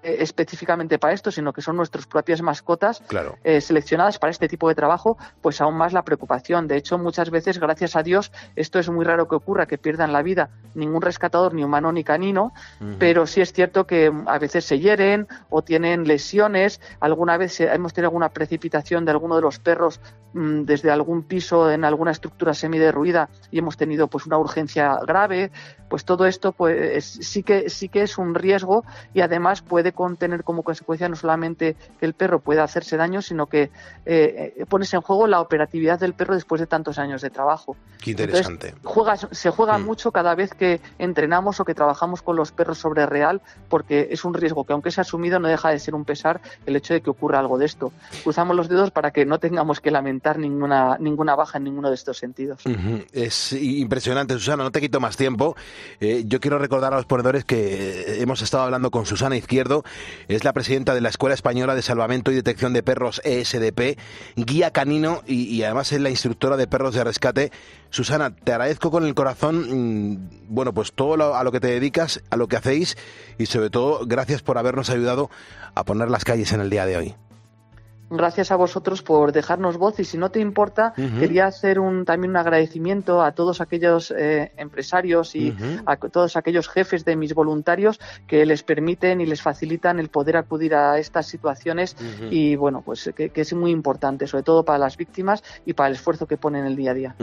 eh, específicamente para esto, sino que son nuestras propias mascotas Claro. eh, seleccionadas para este tipo de trabajo, pues aún más la preocupación. De hecho, muchas veces, gracias a Dios, esto es muy raro que ocurra, que pierdan la vida ningún rescatador, ni humano ni canino, pero sí es cierto que mm, a veces se hieren o tienen lesiones. Alguna vez se- hemos tenido alguna precipitación de alguno de los perros mm, desde algún piso en alguna estructura semiderruida y hemos tenido pues una urgencia grave. Pues todo esto pues es- sí que sí que es un riesgo y además puede contener como consecuencia no solamente que el perro pueda hacerse daño, sino que eh, eh, pones en juego la operatividad del perro después de tantos años de trabajo. Qué Entonces, interesante. juegas- se juega Mm. mucho cada vez que entrenamos o que trabajamos con los perros sobre real, porque es un riesgo que aunque es asumido no deja de ser un pesar el hecho de que ocurra algo de esto. Cruzamos los dedos para que no tengamos que lamentar ninguna, ninguna baja en ninguno de estos sentidos. Ujú. Es impresionante, Susana, no te quito más tiempo. Eh, yo quiero recordar a los ponedores que hemos estado hablando con Susana Izquierdo, es la presidenta de la Escuela Española de Salvamento y Detección de Perros ESDP, guía canino y, y además es la instructora de perros de rescate. Susana, te agradezco con el corazón, mm, bueno, pues todo lo- a lo que te dedicas, a lo que hacéis y sobre todo gracias por habernos ayudado a poner las calles en el día de hoy. Gracias a vosotros por dejarnos voz. Y si no te importa, quería hacer un, también un agradecimiento a todos aquellos eh, empresarios y a todos aquellos jefes de mis voluntarios que les permiten y les facilitan el poder acudir a estas situaciones. Y bueno, pues que, que es muy importante, sobre todo para las víctimas y para el esfuerzo que ponen el día a día.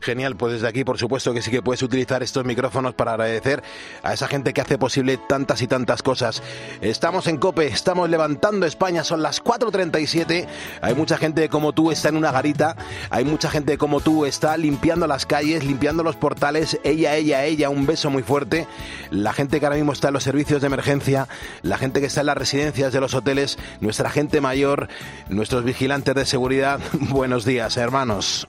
Genial, pues desde aquí por supuesto que sí que puedes utilizar estos micrófonos para agradecer a esa gente que hace posible tantas y tantas cosas. Estamos en Cope, estamos levantando España, son las 4.37, hay mucha gente como tú está en una garita, hay mucha gente como tú está limpiando las calles, limpiando los portales, ella, ella, ella, un beso muy fuerte, la gente que ahora mismo está en los servicios de emergencia, la gente que está en las residencias de los hoteles, nuestra gente mayor, nuestros vigilantes de seguridad, buenos días hermanos.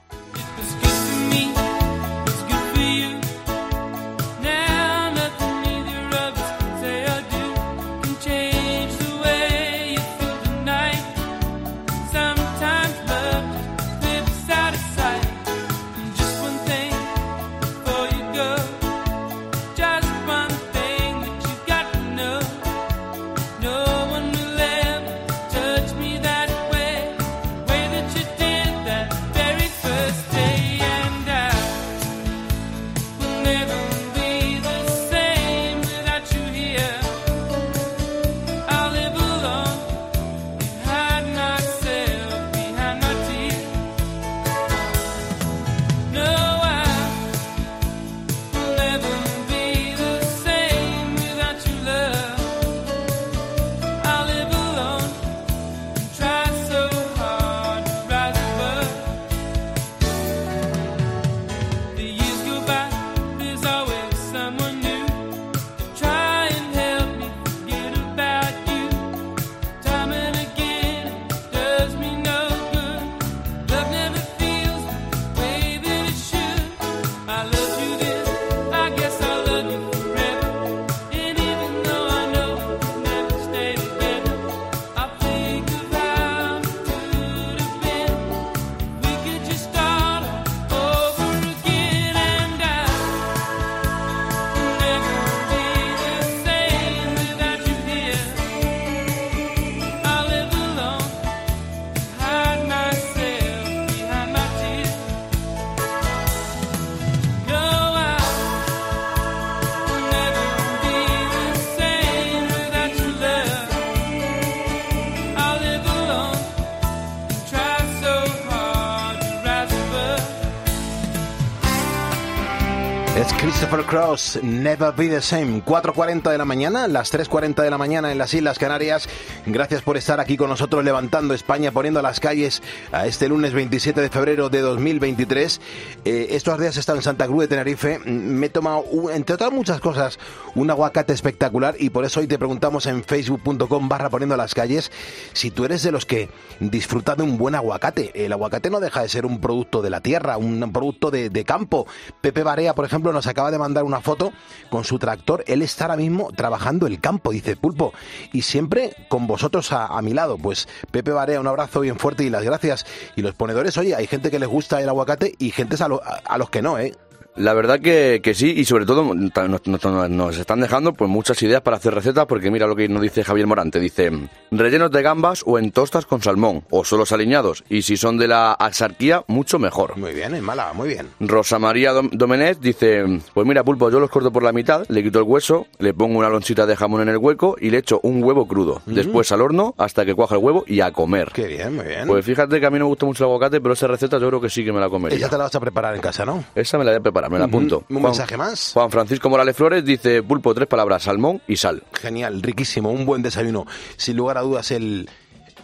Cross, Never Be the Same. 4.40 de la mañana, las 3.40 de la mañana en las Islas Canarias. Gracias por estar aquí con nosotros levantando España, poniendo a las calles a este lunes 27 de febrero de 2023. Eh, estos días he estado en Santa Cruz de Tenerife. Me he tomado, entre otras muchas cosas, un aguacate espectacular y por eso hoy te preguntamos en facebook.com barra poniendo a las calles si tú eres de los que disfruta de un buen aguacate. El aguacate no deja de ser un producto de la tierra, un producto de, de campo. Pepe Barea, por ejemplo, nos acaba de mandar una foto con su tractor. Él está ahora mismo trabajando el campo, dice Pulpo. Y siempre con vosotros a, a mi lado. Pues Pepe Barea, un abrazo bien fuerte y las gracias. Y los ponedores, oye, hay gente que les gusta el aguacate y gente a- a los que no, ¿eh? La verdad que, que sí, y sobre todo nos, nos- nos están dejando pues muchas ideas para hacer recetas, porque mira lo que nos dice Javier Morante, dice rellenos de gambas o en tostas con salmón, o solo aliñados, y si son de la axarquía, mucho mejor. Muy bien, en Málaga, muy bien. Rosa María Dom- Domenech dice, pues mira pulpo, yo los corto por la mitad, le quito el hueso, le pongo una lonchita de jamón en el hueco y le echo un huevo crudo, después al horno hasta que cuaja el huevo y a comer. Qué bien, muy bien. Pues fíjate que a mí no me gusta mucho el aguacate, pero esa receta yo creo que sí que me la comería. Ella te la vas a preparar en casa, ¿no? Esa me la voy a preparar, me la apunto. Un mensaje más. Juan Francisco Morales Flores dice, pulpo, tres palabras, salmón y sal. Genial, riquísimo, un buen desayuno. Sin lugar a dudas, el,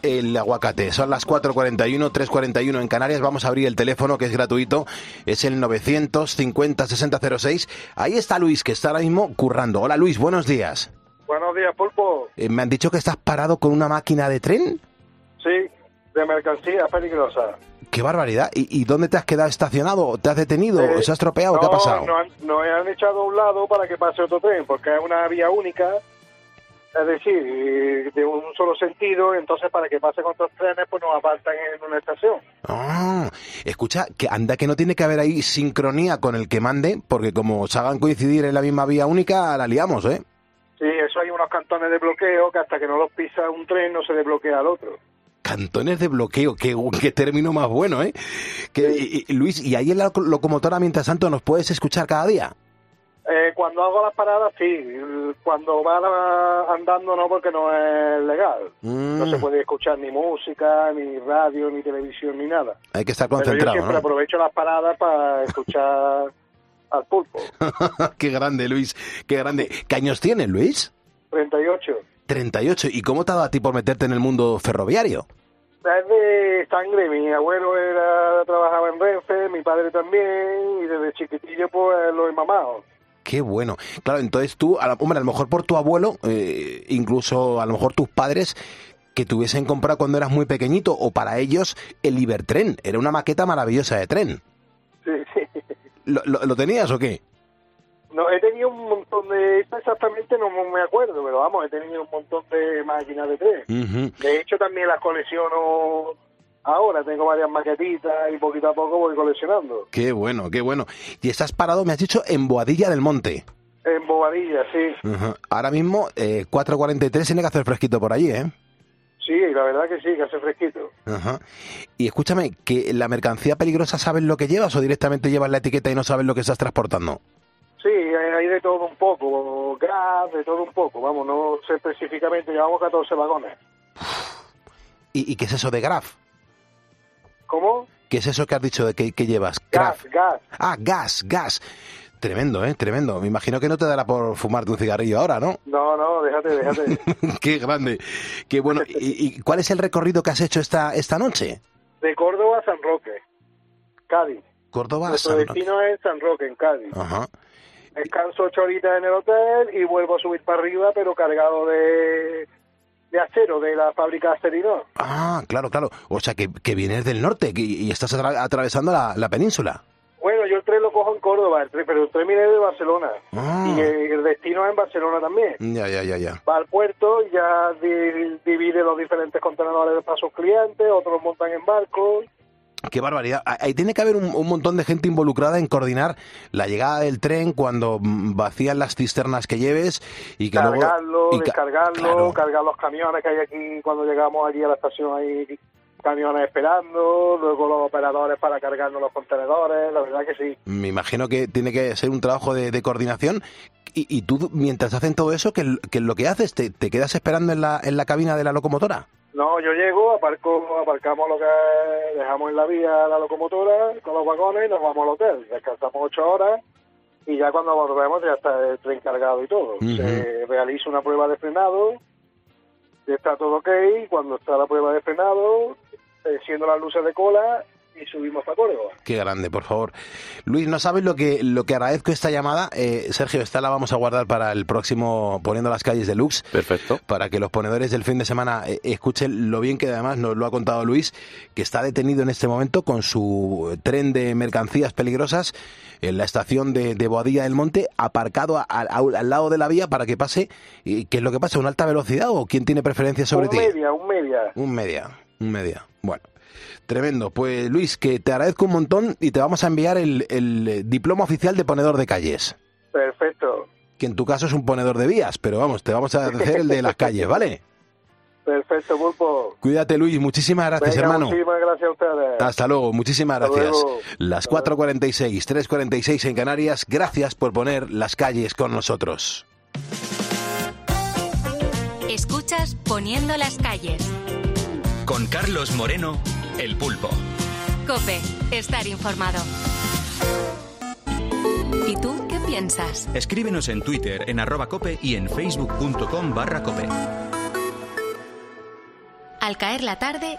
el aguacate. Son las 4.41, 3.41 en Canarias. Vamos a abrir el teléfono que es gratuito. Es el 950-6006. Ahí está Luis, que está ahora mismo currando. Hola Luis, buenos días. Buenos días, Pulpo. Eh, me han dicho que estás parado con una máquina de tren. Sí, de mercancía peligrosa. ¡Qué barbaridad! ¿Y, y dónde te has quedado estacionado? ¿Te has detenido? Eh, ¿Se ha estropeado? ¿Qué no, ha pasado? No, han- no han echado a un lado para que pase otro tren, porque es una vía única, es decir, de un solo sentido, entonces para que pase con otros trenes, pues nos apartan en una estación. Ah, escucha, que anda que no tiene que haber ahí sincronía con el que mande, porque como se hagan coincidir en la misma vía única, la liamos, ¿eh? Sí, eso hay unos cantones de bloqueo que hasta que no los pisa un tren no se desbloquea al otro. Cantones de bloqueo, qué, qué término más bueno, ¿eh? Que, y- Luis, ¿y ahí en la locomotora, mientras tanto, nos puedes escuchar cada día? Eh, cuando hago las paradas, sí. Cuando va andando, no, porque no es legal. Mm. No se puede escuchar ni música, ni radio, ni televisión, ni nada. Hay que estar Pero yo concentrado, siempre ¿no? aprovecho las paradas para escuchar al pulpo. qué grande, Luis, qué grande. ¿Qué años tienes, Luis? 38. 38. ¿Y cómo te ha dado a ti por meterte en el mundo ferroviario? Es de sangre. Mi abuelo era trabajaba en Renfe, mi padre también, y desde chiquitillo pues lo he mamado. Qué bueno. Claro, entonces tú, a la- hombre, a lo mejor por tu abuelo, eh, incluso a lo mejor tus padres, que te hubiesen comprado cuando eras muy pequeñito, o para ellos el Ibertren. Era una maqueta maravillosa de tren. Sí, sí. ¿Lo, lo- lo tenías o qué? No, he tenido un montón de... Exactamente no me acuerdo, pero vamos, he tenido un montón de máquinas de tren. Ujú. De hecho, también las colecciono ahora. Tengo varias maquetitas y poquito a poco voy coleccionando. Qué bueno, qué bueno. Y estás parado, me has dicho, en Boadilla del Monte. En bobadilla, sí. Ujú. Ahora mismo, eh, 4.43, tiene que hacer fresquito por allí, ¿eh? Sí, la verdad que sí, que hace fresquito. Ajá. Y escúchame, que la mercancía peligrosa, ¿sabes lo que llevas o directamente llevas la etiqueta y no sabes lo que estás transportando? Sí, hay de todo un poco, gas, de todo un poco. Vamos, no sé específicamente, llevamos 14 vagones. ¿Y, y qué es eso de Graf? ¿Cómo? ¿Qué es eso que has dicho de que, que llevas? Gas, gas. Ah, gas, gas. Tremendo, ¿eh? Tremendo. Me imagino que no te dará por fumarte un cigarrillo ahora, ¿no? No, no, déjate, déjate. Qué grande. Qué bueno. ¿Y, y cuál es el recorrido que has hecho esta, esta noche? De Córdoba a San Roque, Cádiz. Córdoba, Nuestro San Roque. destino es San Roque, en Cádiz. Ajá. Descanso ocho horitas en el hotel y vuelvo a subir para arriba, pero cargado de, de acero de la fábrica Acerinor. Ah, claro, claro. O sea, que, que vienes del norte que- y estás atra- atravesando la, la península. Bueno, yo el tren lo cojo en Córdoba, el tren, pero el tren viene de Barcelona. Ah. Y el, el destino es en Barcelona también. Ya, ya, ya, ya. Va al puerto y ya di- divide los diferentes contenedores para sus clientes, otros montan en barcos. Qué barbaridad. Ah, Ahí tiene que haber un, un montón de gente involucrada en coordinar la llegada del tren cuando vacían las cisternas que lleves y que cargarlo, luego... descargarlo, Claro. cargar los camiones que hay aquí cuando llegamos aquí a la estación hay camiones esperando, luego los operadores para cargarnos los contenedores, la verdad que sí. Me imagino que tiene que ser un trabajo de, de coordinación. Y, y tú, mientras hacen todo eso, ¿qué, qué es lo que haces? ¿Te, te quedas esperando en la, en la cabina de la locomotora? No, yo llego, aparco, aparcamos lo que dejamos en la vía la locomotora con los vagones y nos vamos al hotel. Descansamos ocho horas y ya cuando volvemos ya está el tren cargado y todo. Se realiza una prueba de frenado, está todo ok, cuando está la prueba de frenado, enciendo las luces de cola y subimos para Córdoba. Qué grande, por favor. Luis, no sabes lo que lo que agradezco esta llamada. Eh, Sergio, esta la vamos a guardar para el próximo Poniendo las calles deluxe. Perfecto. Para que los ponedores del fin de semana eh, escuchen lo bien que además nos lo ha contado Luis, que está detenido en este momento con su tren de mercancías peligrosas en la estación de, de Boadilla del Monte, aparcado a- a- al lado de la vía para que pase. ¿Y ¿Qué es lo que pasa? ¿Una alta velocidad o quién tiene preferencia sobre un ti? media, un media. Un media, un media. Bueno, tremendo. Pues Luis, que te agradezco un montón y te vamos a enviar el, el, eh, diploma oficial de ponedor de calles. Perfecto, Que en tu caso es un ponedor de vías, pero vamos, te vamos a hacer el de las calles, ¿vale? perfecto, Pulpo. Cuídate, Luis. Muchísimas gracias, Venga, hermano. Muchísimas gracias a ustedes. Hasta luego, muchísimas Hasta gracias. luego. Las 4.46, 3.46 en Canarias, gracias por poner las calles con nosotros. Escuchas Poniendo las calles. Con Carlos Moreno, el pulpo. Cope, estar informado. ¿Y tú qué piensas? Escríbenos en Twitter en arroba cope y en facebook.com barra cope. Al caer la tarde,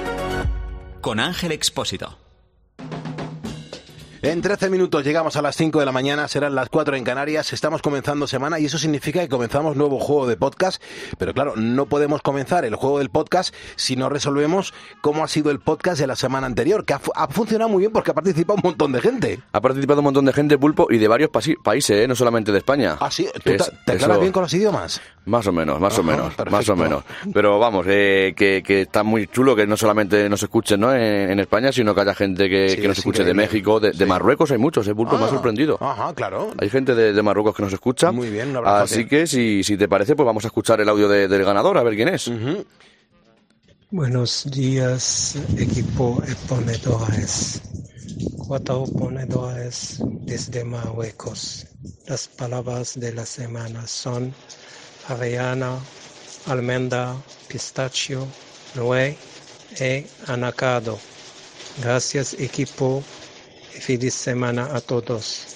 Con Ángel Expósito. En 13 minutos llegamos a las 5 de la mañana, serán las 4 en Canarias, estamos comenzando semana y eso significa que comenzamos nuevo juego de podcast, pero claro, no podemos comenzar el juego del podcast si no resolvemos cómo ha sido el podcast de la semana anterior, que ha, fu- ha funcionado muy bien porque ha participado un montón de gente. Ha participado un montón de gente, Pulpo, y de varios países, ¿eh? no solamente de España. Ah, sí, ¿tú Que te, te aclaras bien con los idiomas? Más o menos, más o menos, más o menos. Pero vamos, eh, que, que está muy chulo que no solamente nos escuchen ¿no? en, en España, sino que haya gente que, Sí, que nos es escuche de. México, de, de Marruecos hay muchos, eh, me ha Ah, sorprendido. Ajá, claro. Hay gente de, de Marruecos que nos escucha. Muy bien, un abrazote. Así que si, si te parece, pues vamos a escuchar el audio de- del ganador, a ver quién es. Buenos días, equipo exponedores. Cuatro ponedores desde Marruecos. Las palabras de la semana son avellana, almendra, pistachio, nuez y anacado. Gracias, equipo, y feliz semana a todos.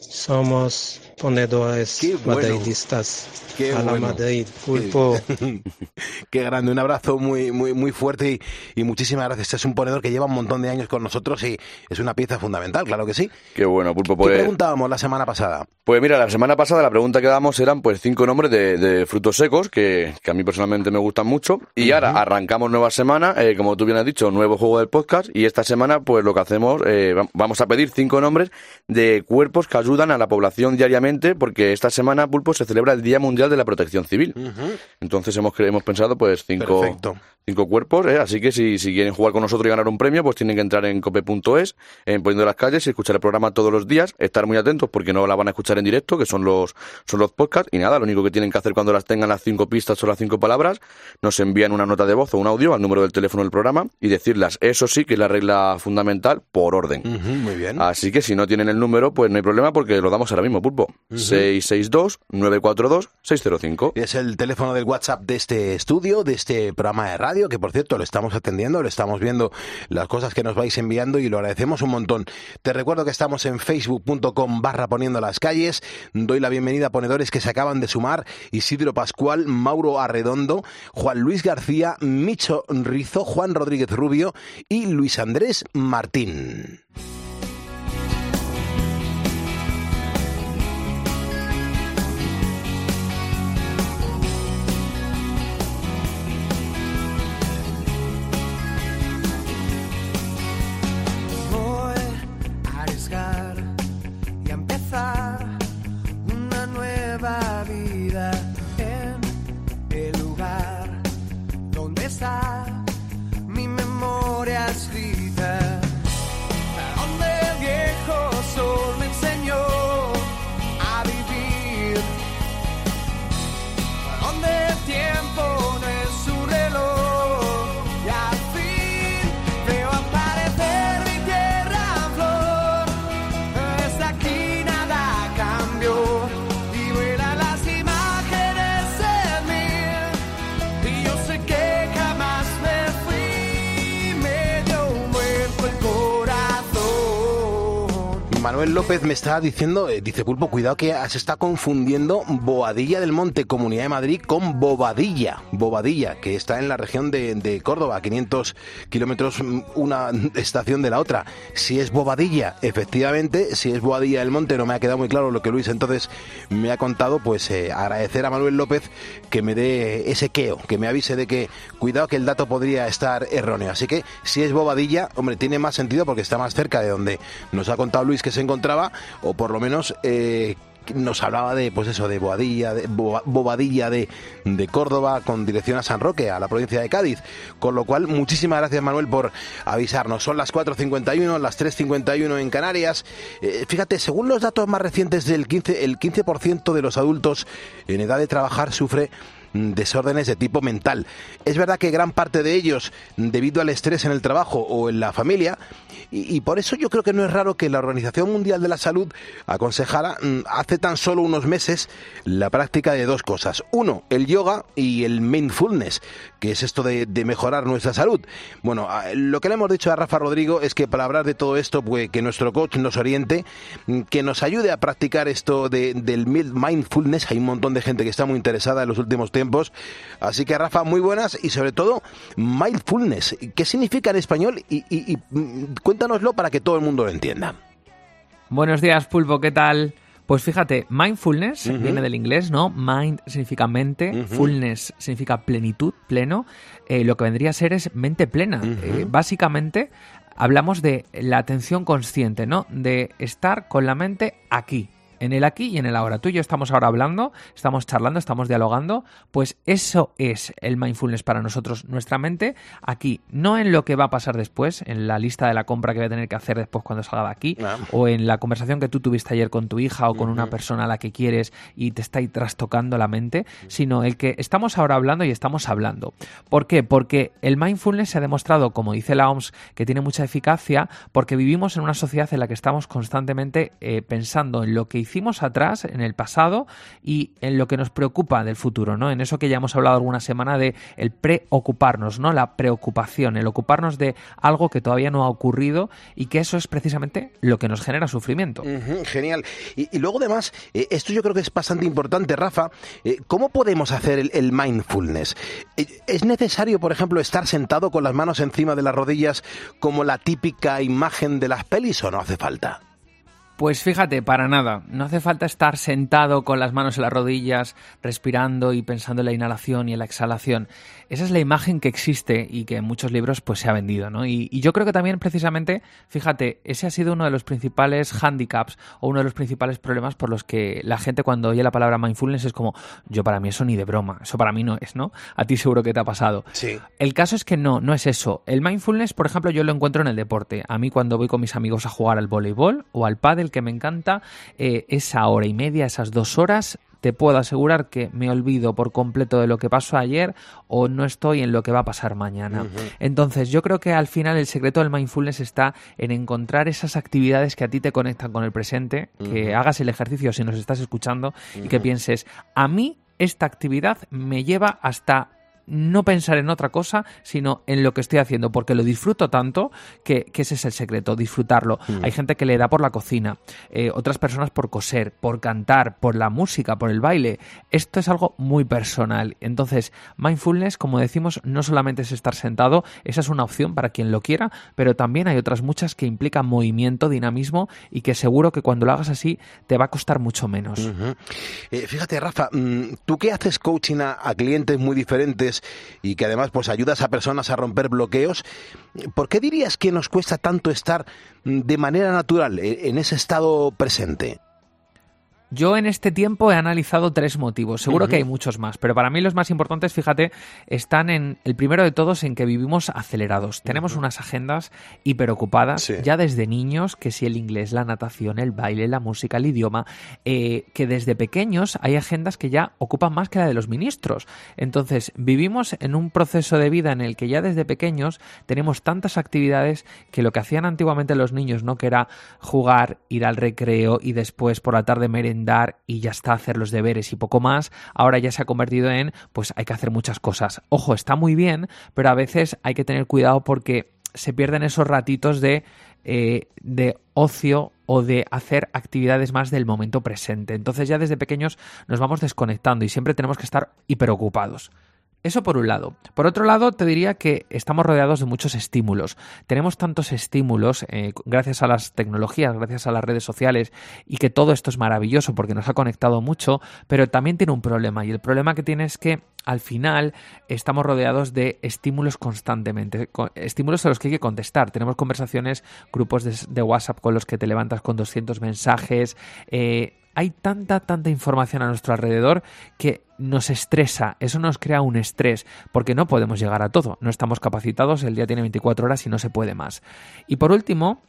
Somos ponedores bueno. madridistas. Qué a la bueno. Madrid, pulpo. Qué grande, un abrazo muy, muy, muy fuerte y, y muchísimas gracias. Este es un ponedor que lleva un montón de años con nosotros y es una pieza fundamental, claro que sí. Qué bueno, Pulpo. ¿Qué Pues, preguntábamos la semana pasada? pues mira, la semana pasada la pregunta que damos eran pues cinco nombres de, de frutos secos que, que a mí personalmente me gustan mucho. Y ahora arrancamos nueva semana, eh, como tú bien has dicho, nuevo juego del podcast. Y esta semana pues lo que hacemos, eh, va- vamos a pedir cinco nombres de cuerpos que ayudan a la población diariamente porque esta semana, Pulpo, se celebra el Día Mundial de la Protección Civil. Entonces hemos, hemos pensado pues cinco, Perfecto. cinco cuerpos, ¿eh? así que si, si quieren jugar con nosotros y ganar un premio, pues tienen que entrar en cope.es, en Poniendo las Calles y escuchar el programa todos los días, estar muy atentos porque no la van a escuchar en directo, que son los, son los podcasts, y nada, lo único que tienen que hacer cuando las tengan las cinco pistas o las cinco palabras, nos envían una nota de voz o un audio al número del teléfono del programa y decirlas, eso sí que es la regla fundamental, por orden. muy bien. Así que si no tienen el número, pues no hay problema porque lo damos ahora mismo, Pulpo. 662-942-605. Es el teléfono del WhatsApp de este estudio, de este programa de radio, que por cierto lo estamos atendiendo, lo estamos viendo las cosas que nos vais enviando y lo agradecemos un montón. Te recuerdo que estamos en facebook.com barra poniendo las calles. Doy la bienvenida a ponedores que se acaban de sumar. Isidro Pascual, Mauro Arredondo, Juan Luis García, Micho Rizo, Juan Rodríguez Rubio y Luis Andrés Martín. López me está diciendo, eh, dice Pulpo, cuidado que se está confundiendo Boadilla del Monte, Comunidad de Madrid, con Bobadilla. Bobadilla, que está en la región de, Córdoba, a 500 kilómetros mm, una estación de la otra. Si es Bobadilla, efectivamente, si es Boadilla del Monte, no me ha quedado muy claro lo que Luis entonces me ha contado, pues eh, agradecer a Manuel López que me dé ese queo, que me avise de que cuidado que el dato podría estar erróneo. Así que si es Bobadilla, hombre, tiene más sentido porque está más cerca de donde nos ha contado Luis que se encontraba, o por lo menos eh, nos hablaba de, pues eso, de Boadilla, de Bo- Bobadilla de, de Córdoba con dirección a San Roque, a la provincia de Cádiz. Con lo cual, muchísimas gracias Manuel por avisarnos. Son las 4.51, las 3.51 en Canarias. Eh, fíjate, según los datos más recientes del 15, el 15% de los adultos en edad de trabajar sufre desórdenes de tipo mental. Es verdad que gran parte de ellos debido al estrés en el trabajo o en la familia y, por eso yo creo que no es raro que la Organización Mundial de la Salud aconsejara mm, hace tan solo unos meses la práctica de dos cosas. Uno, el yoga y el mindfulness, que es esto de, mejorar nuestra salud. Bueno, lo que le hemos dicho a Rafa Rodrigo es que para hablar de todo esto, pues que nuestro coach nos oriente, mm, que nos ayude a practicar esto de- del mindfulness. Hay un montón de gente que está muy interesada en los últimos tiempos. Así que Rafa, muy buenas y sobre todo mindfulness. ¿Qué significa en español? Y, y- y, mm, cuéntanoslo para que todo el mundo lo entienda. Buenos días, Pulpo, ¿qué tal? Pues fíjate, mindfulness viene del inglés, ¿no? Mind significa mente, fullness significa plenitud, pleno. Eh, lo que vendría a ser es mente plena. Eh, básicamente hablamos de la atención consciente, ¿no? De estar con la mente aquí, en el aquí y en el ahora. Tú y yo estamos ahora hablando, estamos charlando, estamos dialogando, pues eso es el mindfulness para nosotros, nuestra mente aquí, no en lo que va a pasar después, en la lista de la compra que voy a tener que hacer después cuando salga de aquí, o en la conversación que tú tuviste ayer con tu hija o con una persona a la que quieres y te está ahí trastocando la mente, sino el que estamos ahora hablando y estamos hablando. ¿Por qué? Porque el mindfulness se ha demostrado, como dice la OMS, que tiene mucha eficacia porque vivimos en una sociedad en la que estamos constantemente eh, pensando en lo que hicimos atrás, en el pasado y en lo que nos preocupa del futuro, ¿no? En eso que ya hemos hablado alguna semana de el preocuparnos, ¿no? La preocupación, el ocuparnos de algo que todavía no ha ocurrido y que eso es precisamente lo que nos genera sufrimiento. Genial. Y, luego además, eh, esto yo creo que es bastante importante, Rafa. eh, ¿Cómo podemos hacer el, el mindfulness? Eh, ¿Es necesario, por ejemplo, estar sentado con las manos encima de las rodillas como la típica imagen de las pelis o no hace falta? Pues fíjate, para nada. No hace falta estar sentado con las manos en las rodillas, respirando y pensando en la inhalación y en la exhalación. Esa es la imagen que existe y que en muchos libros pues se ha vendido, ¿no? Y, y yo creo que también precisamente, fíjate, ese ha sido uno de los principales handicaps o uno de los principales problemas por los que la gente cuando oye la palabra mindfulness es como, yo para mí eso ni de broma, eso para mí no es, ¿no? A ti seguro que te ha pasado. Sí. El caso es que no, no es eso. El mindfulness, por ejemplo, yo lo encuentro en el deporte. A mí cuando voy con mis amigos a jugar al voleibol o al pádel, que me encanta, eh, esa hora y media, esas dos horas, te puedo asegurar que me olvido por completo de lo que pasó ayer o no estoy en lo que va a pasar mañana. Entonces, yo creo que al final el secreto del mindfulness está en encontrar esas actividades que a ti te conectan con el presente, que hagas el ejercicio si nos estás escuchando y que pienses, a mí esta actividad me lleva hasta no pensar en otra cosa, sino en lo que estoy haciendo, porque lo disfruto tanto que, que ese es el secreto, disfrutarlo. Mm. Hay gente que le da por la cocina, eh, otras personas por coser, por cantar, por la música, por el baile. Esto es algo muy personal. Entonces, mindfulness, como decimos, no solamente es estar sentado, esa es una opción para quien lo quiera, pero también hay otras muchas que implican movimiento, dinamismo y que seguro que cuando lo hagas así te va a costar mucho menos. Eh, fíjate, Rafa, mm, tú que haces coaching a, a clientes muy diferentes y que además pues ayudas a personas a romper bloqueos, ¿por qué dirías que nos cuesta tanto estar de manera natural en ese estado presente? Yo en este tiempo he analizado tres motivos, seguro que hay muchos más, pero para mí los más importantes, fíjate, están en el primero de todos en que vivimos acelerados. Tenemos unas agendas hiperocupadas ya desde niños, que si el inglés, la natación, el baile, la música, el idioma, eh, que desde pequeños hay agendas que ya ocupan más que la de los ministros. Entonces, vivimos en un proceso de vida en el que ya desde pequeños tenemos tantas actividades que lo que hacían antiguamente los niños, ¿no? Que era jugar, ir al recreo y después por la tarde merendar y ya está, hacer los deberes y poco más, ahora ya se ha convertido en, pues hay que hacer muchas cosas. Ojo, está muy bien, pero a veces hay que tener cuidado porque se pierden esos ratitos de, eh, de ocio o de hacer actividades más del momento presente. Entonces ya desde pequeños nos vamos desconectando y siempre tenemos que estar hiperocupados. Eso por un lado. Por otro lado, te diría que estamos rodeados de muchos estímulos. Tenemos tantos estímulos eh, gracias a las tecnologías, gracias a las redes sociales y que todo esto es maravilloso porque nos ha conectado mucho, pero también tiene un problema y el problema que tiene es que al final estamos rodeados de estímulos constantemente, co- estímulos a los que hay que contestar. Tenemos conversaciones, grupos de, de WhatsApp con los que te levantas con 200 mensajes. eh, hay tanta, tanta información a nuestro alrededor que nos estresa, eso nos crea un estrés, porque no podemos llegar a todo, no estamos capacitados, el día tiene 24 horas y no se puede más. Y por último,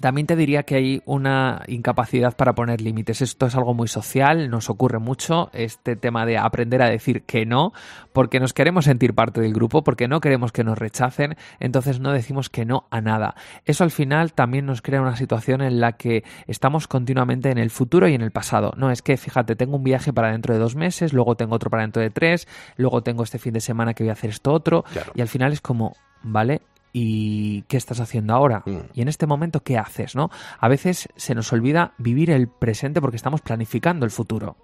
también te diría que hay una incapacidad para poner límites. Esto es algo muy social, nos ocurre mucho, este tema de aprender a decir que no, porque nos queremos sentir parte del grupo, porque no queremos que nos rechacen, entonces no decimos que no a nada. Eso al final también nos crea una situación en la que estamos continuamente en el futuro y en el pasado. No, es que fíjate, tengo un viaje para dentro de dos meses, luego tengo otro para dentro de tres, luego tengo este fin de semana que voy a hacer esto otro, y al final es como, ¿vale? ¿Y qué estás haciendo ahora? Y en este momento, ¿qué haces? ¿no? A veces se nos olvida vivir el presente porque estamos planificando el futuro.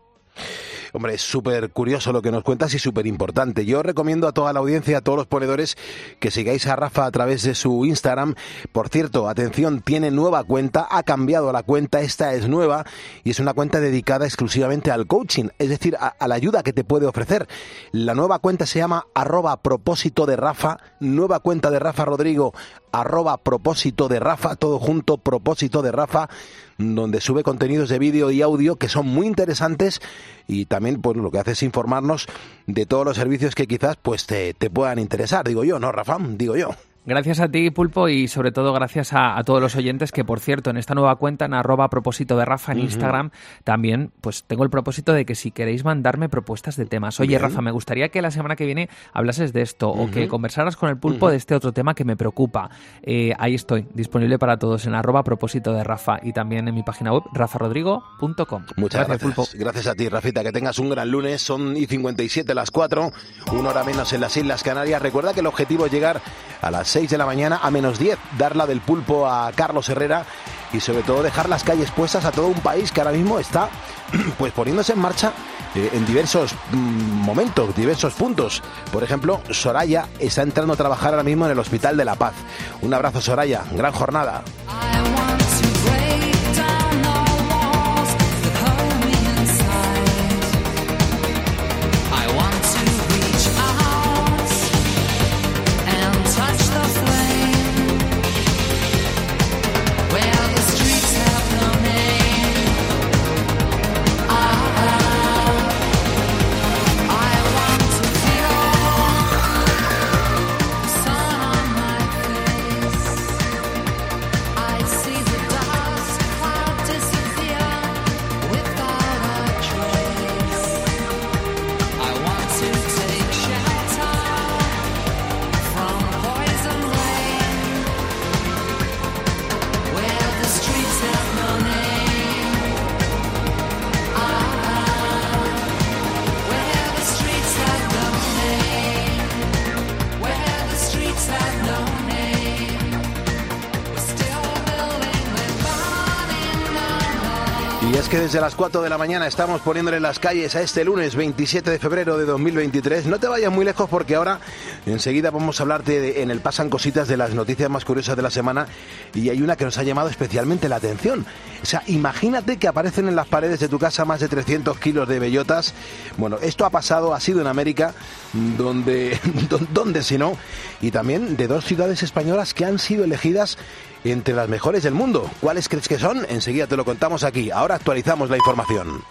Hombre, es súper curioso lo que nos cuentas y súper importante. Yo recomiendo a toda la audiencia, a todos los ponedores, que sigáis a Rafa a través de su Instagram. Por cierto, atención, tiene nueva cuenta, ha cambiado la cuenta, esta es nueva y es una cuenta dedicada exclusivamente al coaching, es decir, a, la ayuda que te puede ofrecer. La nueva cuenta se llama arroba propósito de Rafa, nueva cuenta de Rafa Rodrigo, arroba propósito de Rafa, todo junto, propósito de Rafa donde sube contenidos de vídeo y audio que son muy interesantes y también pues lo que hace es informarnos de todos los servicios que quizás pues te, te puedan interesar, digo yo, ¿no, Rafa? Digo yo. Gracias a ti, Pulpo, y sobre todo gracias a, a todos los oyentes que, por cierto, en esta nueva cuenta, en arroba propósito de Rafa en. Instagram, también pues tengo el propósito de que si queréis mandarme propuestas de temas, oye, Bien. Rafa, me gustaría que la semana que viene hablases de esto o que conversaras con el Pulpo de este otro tema que me preocupa. Eh, ahí estoy, disponible para todos en arroba propósito de Rafa y también en mi página web, rafarodrigo.com. Muchas gracias. Pulpo. Gracias a ti, Rafita. Que tengas un gran lunes. Son y 57 las 4, una hora menos en las Islas Canarias. Recuerda que el objetivo es llegar a las 6 de la mañana a menos 10, darla del pulpo a Carlos Herrera y sobre todo dejar las calles puestas a todo un país que ahora mismo está pues poniéndose en marcha eh, en diversos mm, momentos, diversos puntos. Por ejemplo, Soraya está entrando a trabajar ahora mismo en el Hospital de la Paz. Un abrazo, Soraya. Gran jornada. Desde las 4 de la mañana estamos poniéndole las calles a este lunes 27 de febrero de 2023. No te vayas muy lejos porque ahora enseguida vamos a hablarte de- en el Pasan Cositas de las noticias más curiosas de la semana y hay una que nos ha llamado especialmente la atención. O sea, imagínate que aparecen en las paredes de tu casa más de 300 kilos de bellotas. Bueno, esto ha pasado, ha sido en América, donde, don- donde si no, y también de dos ciudades españolas que han sido elegidas entre las mejores del mundo. ¿Cuáles crees que son? Enseguida te lo contamos aquí. Ahora actualizamos la información.